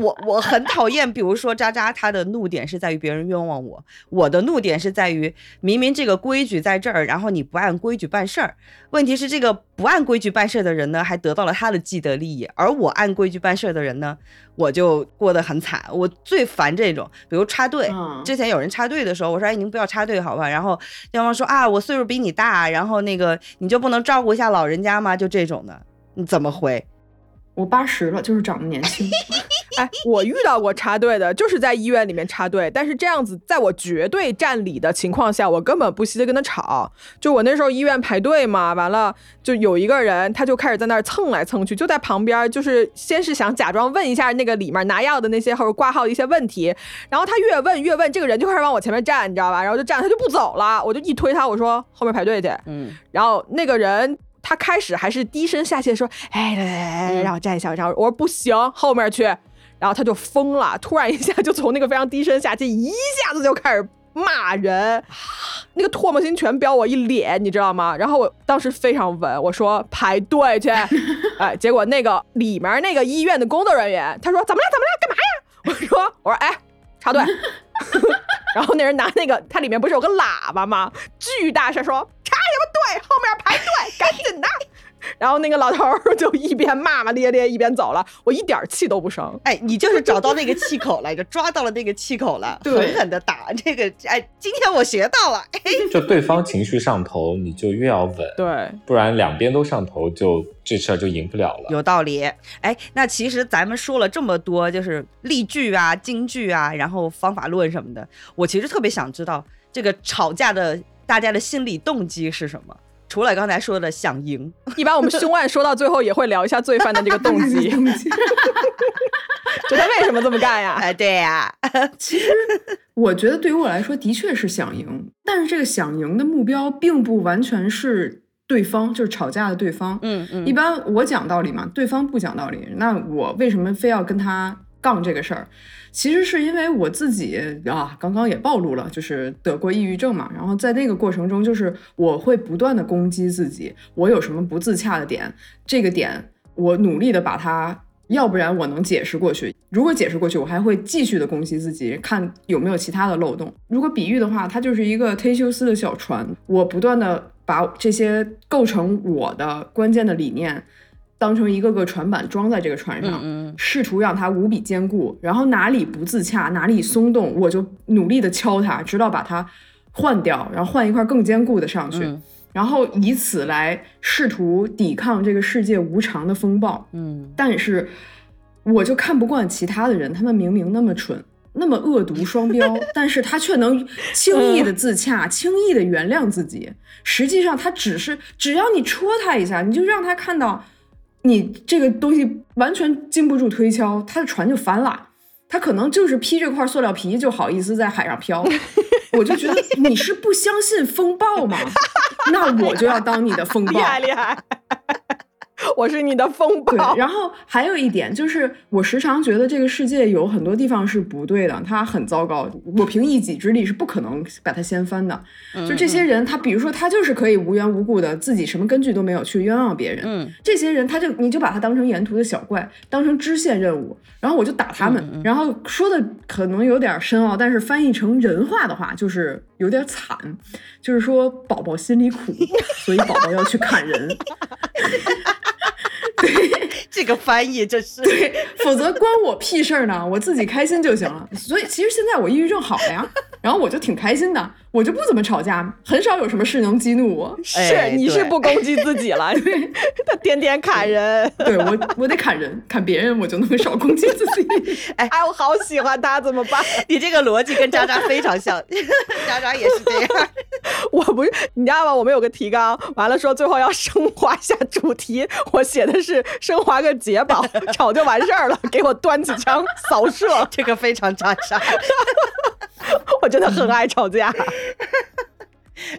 我我很讨厌，比如说渣渣，他的怒点是在于别人冤枉我，我的怒点是在于明明这个规矩在这儿，然后你不按规矩办事儿。问题是这个不按规矩办事的人呢，还得到了他的既得利益，而我按规矩办事的人呢，我就过得很惨。我最烦这种，比如插队，之前有人插队的时候，我说哎，您不要插队好吧？然后对方说啊，我岁数比你大，然后那个你就不能照顾一下老人家吗？就这种的，你怎么回？我八十了，就是长得年轻。[laughs] 哎，我遇到过插队的，就是在医院里面插队。但是这样子，在我绝对占理的情况下，我根本不惜的跟他吵。就我那时候医院排队嘛，完了就有一个人，他就开始在那儿蹭来蹭去，就在旁边，就是先是想假装问一下那个里面拿药的那些或者挂号的一些问题，然后他越问越问，这个人就开始往我前面站，你知道吧？然后就站，他就不走了，我就一推他，我说后面排队去。嗯，然后那个人。他开始还是低声下气说：“哎，来来来，让我站一下。”然后我说：“不行，后面去。”然后他就疯了，突然一下就从那个非常低声下气，一下子就开始骂人，那个唾沫星全飙我一脸，你知道吗？然后我当时非常稳，我说：“排队去。”哎，结果那个里面那个医院的工作人员他说：“怎么了？怎么了？干嘛呀？”我说：“我说，哎，插队。”然后那人拿那个，他里面不是有个喇叭吗？巨大声说。什么队？后面排队，赶紧的！[laughs] 然后那个老头就一边骂骂咧咧一边走了，我一点气都不生。哎，你就是找到那个气口了，就抓到了那个气口了，[laughs] 狠狠的打这个。哎，今天我学到了。哎 [laughs] 就对方情绪上头，你就越要稳，对，不然两边都上头，就这事儿就赢不了了。有道理。哎，那其实咱们说了这么多，就是例句啊、金句啊，然后方法论什么的，我其实特别想知道这个吵架的。大家的心理动机是什么？除了刚才说的想赢，[laughs] 一般我们凶案说到最后也会聊一下罪犯的这个动机。[laughs] 就他为什么这么干呀？[laughs] 哎，对呀。其实我觉得对于我来说，的确是想赢，但是这个想赢的目标并不完全是对方，就是吵架的对方。嗯嗯。一般我讲道理嘛，对方不讲道理，那我为什么非要跟他杠这个事儿？其实是因为我自己啊，刚刚也暴露了，就是得过抑郁症嘛。然后在那个过程中，就是我会不断的攻击自己，我有什么不自洽的点，这个点我努力的把它，要不然我能解释过去。如果解释过去，我还会继续的攻击自己，看有没有其他的漏洞。如果比喻的话，它就是一个忒修斯的小船，我不断的把这些构成我的关键的理念。当成一个个船板装在这个船上，试图让它无比坚固。然后哪里不自洽，哪里松动，我就努力的敲它，直到把它换掉，然后换一块更坚固的上去，然后以此来试图抵抗这个世界无常的风暴。嗯，但是我就看不惯其他的人，他们明明那么蠢，那么恶毒双标，但是他却能轻易的自洽，轻易的原谅自己。实际上，他只是只要你戳他一下，你就让他看到。你这个东西完全经不住推敲，他的船就翻了。他可能就是披这块塑料皮就好意思在海上漂。我就觉得你是不相信风暴吗？[laughs] 那我就要当你的风暴。厉害厉害。[laughs] 我是你的风暴。然后还有一点就是，我时常觉得这个世界有很多地方是不对的，它很糟糕。我凭一己之力是不可能把它掀翻的。就这些人，他比如说他就是可以无缘无故的自己什么根据都没有去冤枉别人。嗯，这些人他就你就把他当成沿途的小怪，当成支线任务，然后我就打他们。然后说的可能有点深奥，但是翻译成人话的话就是有点惨，就是说宝宝心里苦，所以宝宝要去砍人。[laughs] 对，[laughs] 这个翻译这是对，否则关我屁事儿呢，我自己开心就行了。所以其实现在我抑郁症好了呀，然后我就挺开心的。我就不怎么吵架，很少有什么事能激怒我。是，你是不攻击自己了？对，他天天砍人。对我，我得砍人，砍别人，我就能少攻击自己。[laughs] 哎，我好喜欢他，怎么办？你这个逻辑跟渣渣非常像，[laughs] 渣渣也是这样。我不是，你知道吗？我们有个提纲，完了说最后要升华一下主题，我写的是升华个解宝，[laughs] 吵就完事儿了，给我端起枪扫射，这个非常渣渣。[laughs] 我真的很爱吵架。[laughs]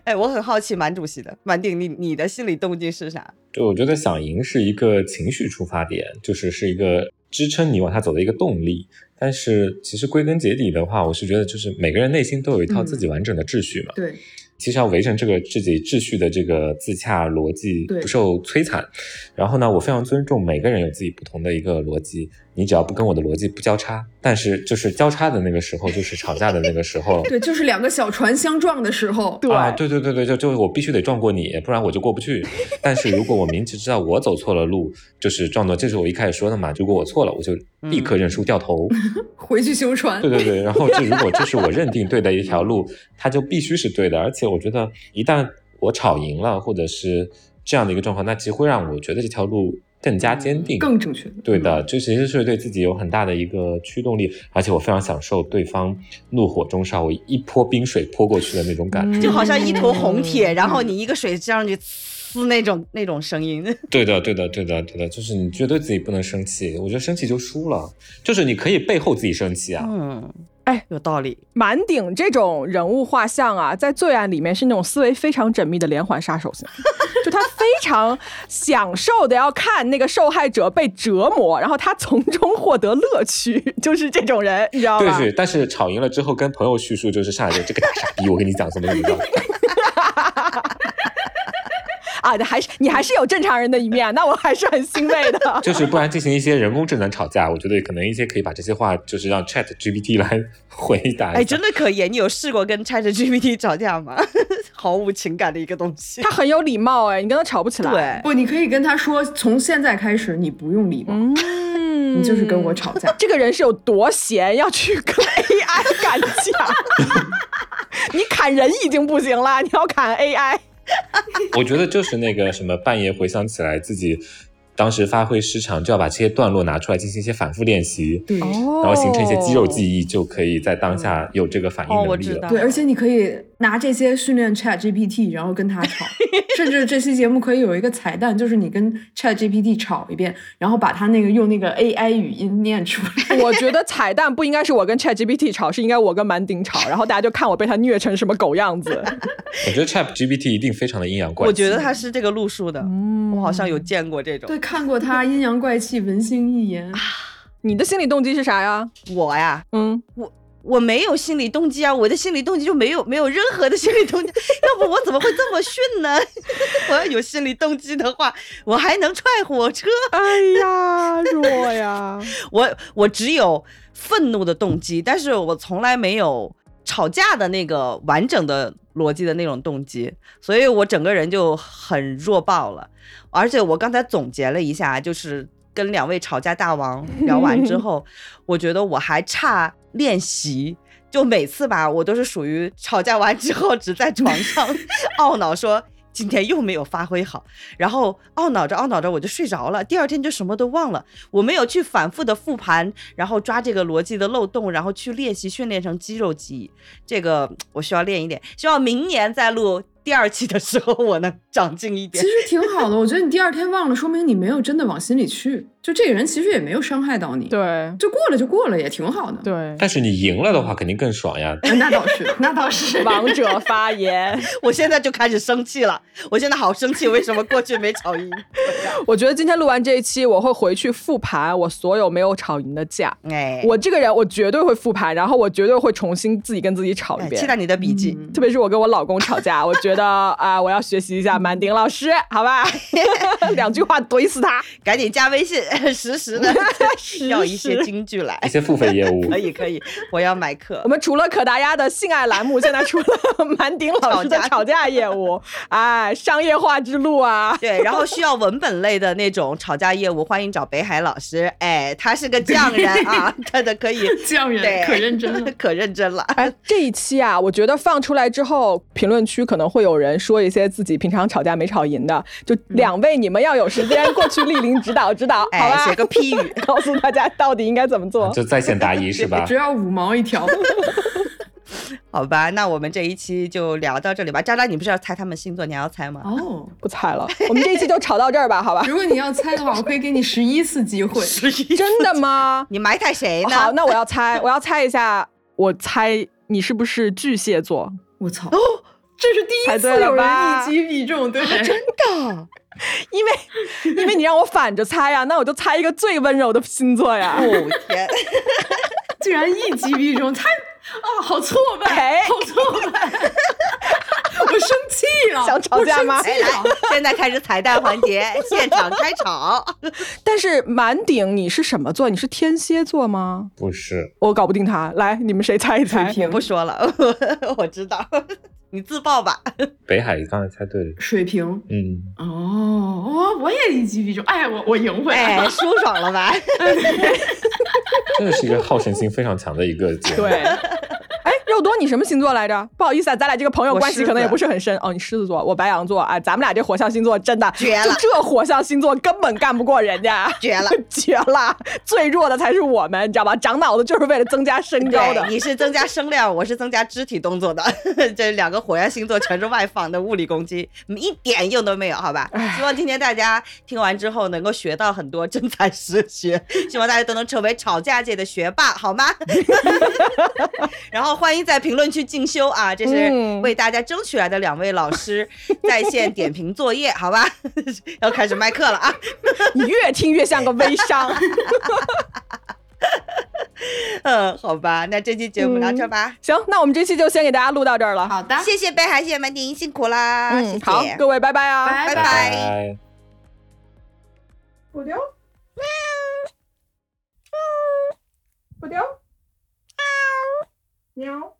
哎，我很好奇，满主席的满鼎，你你的心理动机是啥？对，我觉得想赢是一个情绪出发点，就是是一个支撑你往下走的一个动力。但是其实归根结底的话，我是觉得就是每个人内心都有一套自己完整的秩序嘛。对。其实要维持这个自己秩序的这个自洽逻辑，不受摧残。然后呢，我非常尊重每个人有自己不同的一个逻辑。你只要不跟我的逻辑不交叉，但是就是交叉的那个时候，就是吵架的那个时候。对，就是两个小船相撞的时候。对，对对对对，就就我必须得撞过你，不然我就过不去。但是如果我明知知道我走错了路，就是撞到，这是我一开始说的嘛。如果我错了，我就立刻认输掉头，[laughs] 回去修船。对对对，然后这 [laughs] 如果这是我认定对的一条路，它就必须是对的。而且我觉得一旦我吵赢了，或者是这样的一个状况，那其实会让我觉得这条路。更加坚定，更正确。对的，这其实是对自己有很大的一个驱动力，而且我非常享受对方怒火中烧，我一泼冰水泼过去的那种感觉，就好像一坨红铁，然后你一个水浇上去，呲那种那种声音。[laughs] 对的，对的，对的，对的，就是你绝对自己不能生气，我觉得生气就输了，就是你可以背后自己生气啊。嗯。哎，有道理。满顶这种人物画像啊，在罪案里面是那种思维非常缜密的连环杀手型，[laughs] 就他非常享受的要看那个受害者被折磨，然后他从中获得乐趣，[laughs] 就是这种人，你知道吗？对对。但是吵赢了之后，跟朋友叙述就是上来就这个大傻逼，我跟你讲什么什么。啊，还是你还是有正常人的一面，那我还是很欣慰的。[laughs] 就是不然进行一些人工智能吵架，我觉得可能一些可以把这些话，就是让 Chat GPT 来回答。哎，真的可以？你有试过跟 Chat GPT 吵架吗？[laughs] 毫无情感的一个东西。他很有礼貌，哎，你跟他吵不起来。对，不，你可以跟他说，从现在开始你不用礼貌，嗯，你就是跟我吵架。这个人是有多闲，要去跟 AI 干架？[laughs] 你砍人已经不行了，你要砍 AI。[laughs] 我觉得就是那个什么，半夜回想起来自己当时发挥失常，就要把这些段落拿出来进行一些反复练习，对，然后形成一些肌肉记忆，就可以在当下有这个反应能力了。对，而且你可以拿这些训练 Chat GPT，然后跟他吵，[laughs] 甚至这期节目可以有一个彩蛋，就是你跟 Chat GPT 吵一遍，然后把他那个用那个 AI 语音念出来。我觉得彩蛋不应该是我跟 Chat GPT 吵，是应该我跟满顶吵，然后大家就看我被他虐成什么狗样子。我觉得 Chat GPT 一定非常的阴阳怪气。我觉得他是这个路数的，嗯我好像有见过这种。对，看过他阴阳怪气、文心一言。你的心理动机是啥呀？我呀，嗯，我。我没有心理动机啊，我的心理动机就没有没有任何的心理动机，[laughs] 要不我怎么会这么逊呢？[laughs] 我要有心理动机的话，我还能踹火车？哎呀，弱呀！[laughs] 我我只有愤怒的动机，但是我从来没有吵架的那个完整的逻辑的那种动机，所以我整个人就很弱爆了。而且我刚才总结了一下，就是跟两位吵架大王聊完之 [laughs] 后，我觉得我还差。练习就每次吧，我都是属于吵架完之后只在床上 [laughs] 懊恼，说今天又没有发挥好，然后懊恼着懊恼着我就睡着了，第二天就什么都忘了。我没有去反复的复盘，然后抓这个逻辑的漏洞，然后去练习训练成肌肉记忆。这个我需要练一点，希望明年再录。第二期的时候，我能长进一点，其实挺好的。我觉得你第二天忘了，说明你没有真的往心里去。就这个人其实也没有伤害到你，对，就过了就过了，也挺好的。对，但是你赢了的话，肯定更爽呀。那倒是，那倒是。王者发言，[laughs] 我现在就开始生气了。我现在好生气，为什么过去没吵赢？[laughs] 我觉得今天录完这一期，我会回去复盘我所有没有吵赢的架。哎，我这个人，我绝对会复盘，然后我绝对会重新自己跟自己吵一遍。期待你的笔记，特别是我跟我老公吵架，我觉得啊，我要学习一下满丁老师，好吧？[laughs] 两句话怼死他，赶紧加微信，[laughs] 实时的。[laughs] 要一些金句来，一些付费业务 [laughs] 可以可以，我要买课。我们除了可达鸭的性爱栏目，现在除了满顶老师的吵架业务，哎，商业化之路啊。对，然后需要文本类的那种吵架业务，欢迎找北海老师。哎，他是个匠人啊，他的可以匠人，可认真了，可认真了。哎，这一期啊，我觉得放出来之后，评论区可能会有人说一些自己平常吵架没吵赢的，就两位你们要有时间过去莅临指导指导，好吧？写个批语。[laughs] 告诉大家到底应该怎么做，就在线答疑 [laughs] 是吧？只要五毛一条，[laughs] 好吧，那我们这一期就聊到这里吧。渣渣，你不是要猜他们星座，你还要猜吗？哦，不猜了，我们这一期就吵到这儿吧，好吧？如果你要猜的话，我可以给你十一次机会。十一？真的吗？你埋汰谁呢？好，那我要猜，我要猜一下，我猜你是不是巨蟹座？我操！哦，这是第一次有人一击必中，对，真的。[laughs] 因为，因为你让我反着猜呀，那我就猜一个最温柔的星座呀。哦天，[laughs] 竟然一击必中，猜啊，好挫败，好挫败，我生气了，想吵架吗？来，现在开始彩蛋环节，[laughs] 现场开吵。但是满顶你是什么座？你是天蝎座吗？不是，我搞不定他。来，你们谁猜一猜？我不说了，我知道。你自爆吧！[laughs] 北海刚才猜对了，水瓶。嗯，哦，我我也一击必中，哎，我我赢回来了，舒爽了吧？[laughs] [laughs] 真的是一个好胜心非常强的一个节目。对。肉多，你什么星座来着？不好意思啊，咱俩这个朋友关系可能也不是很深哦。你狮子座，我白羊座啊，咱们俩这火象星座真的绝了，这火象星座根本干不过人家，绝了，绝了，最弱的才是我们，你知道吧？长脑子就是为了增加身高的，你是增加声量，我是增加肢体动作的，这两个火象星座全是外放的物理攻击，[laughs] 一点用都没有，好吧？希望今天大家听完之后能够学到很多真才实学，[laughs] 希望大家都能成为吵架界的学霸，好吗？[laughs] 然后欢迎。在评论区进修啊，这是为大家争取来的两位老师在线点评作业，好吧？要开始卖课了啊！你越听越像个微商。[laughs] 嗯，好吧，那这期节目到这吧。行，那我们这期就先给大家录到这儿了。好的，谢谢北海，谢谢满丁，辛苦啦。嗯，好，各位拜拜啊，拜拜。不丢，不丢，喵。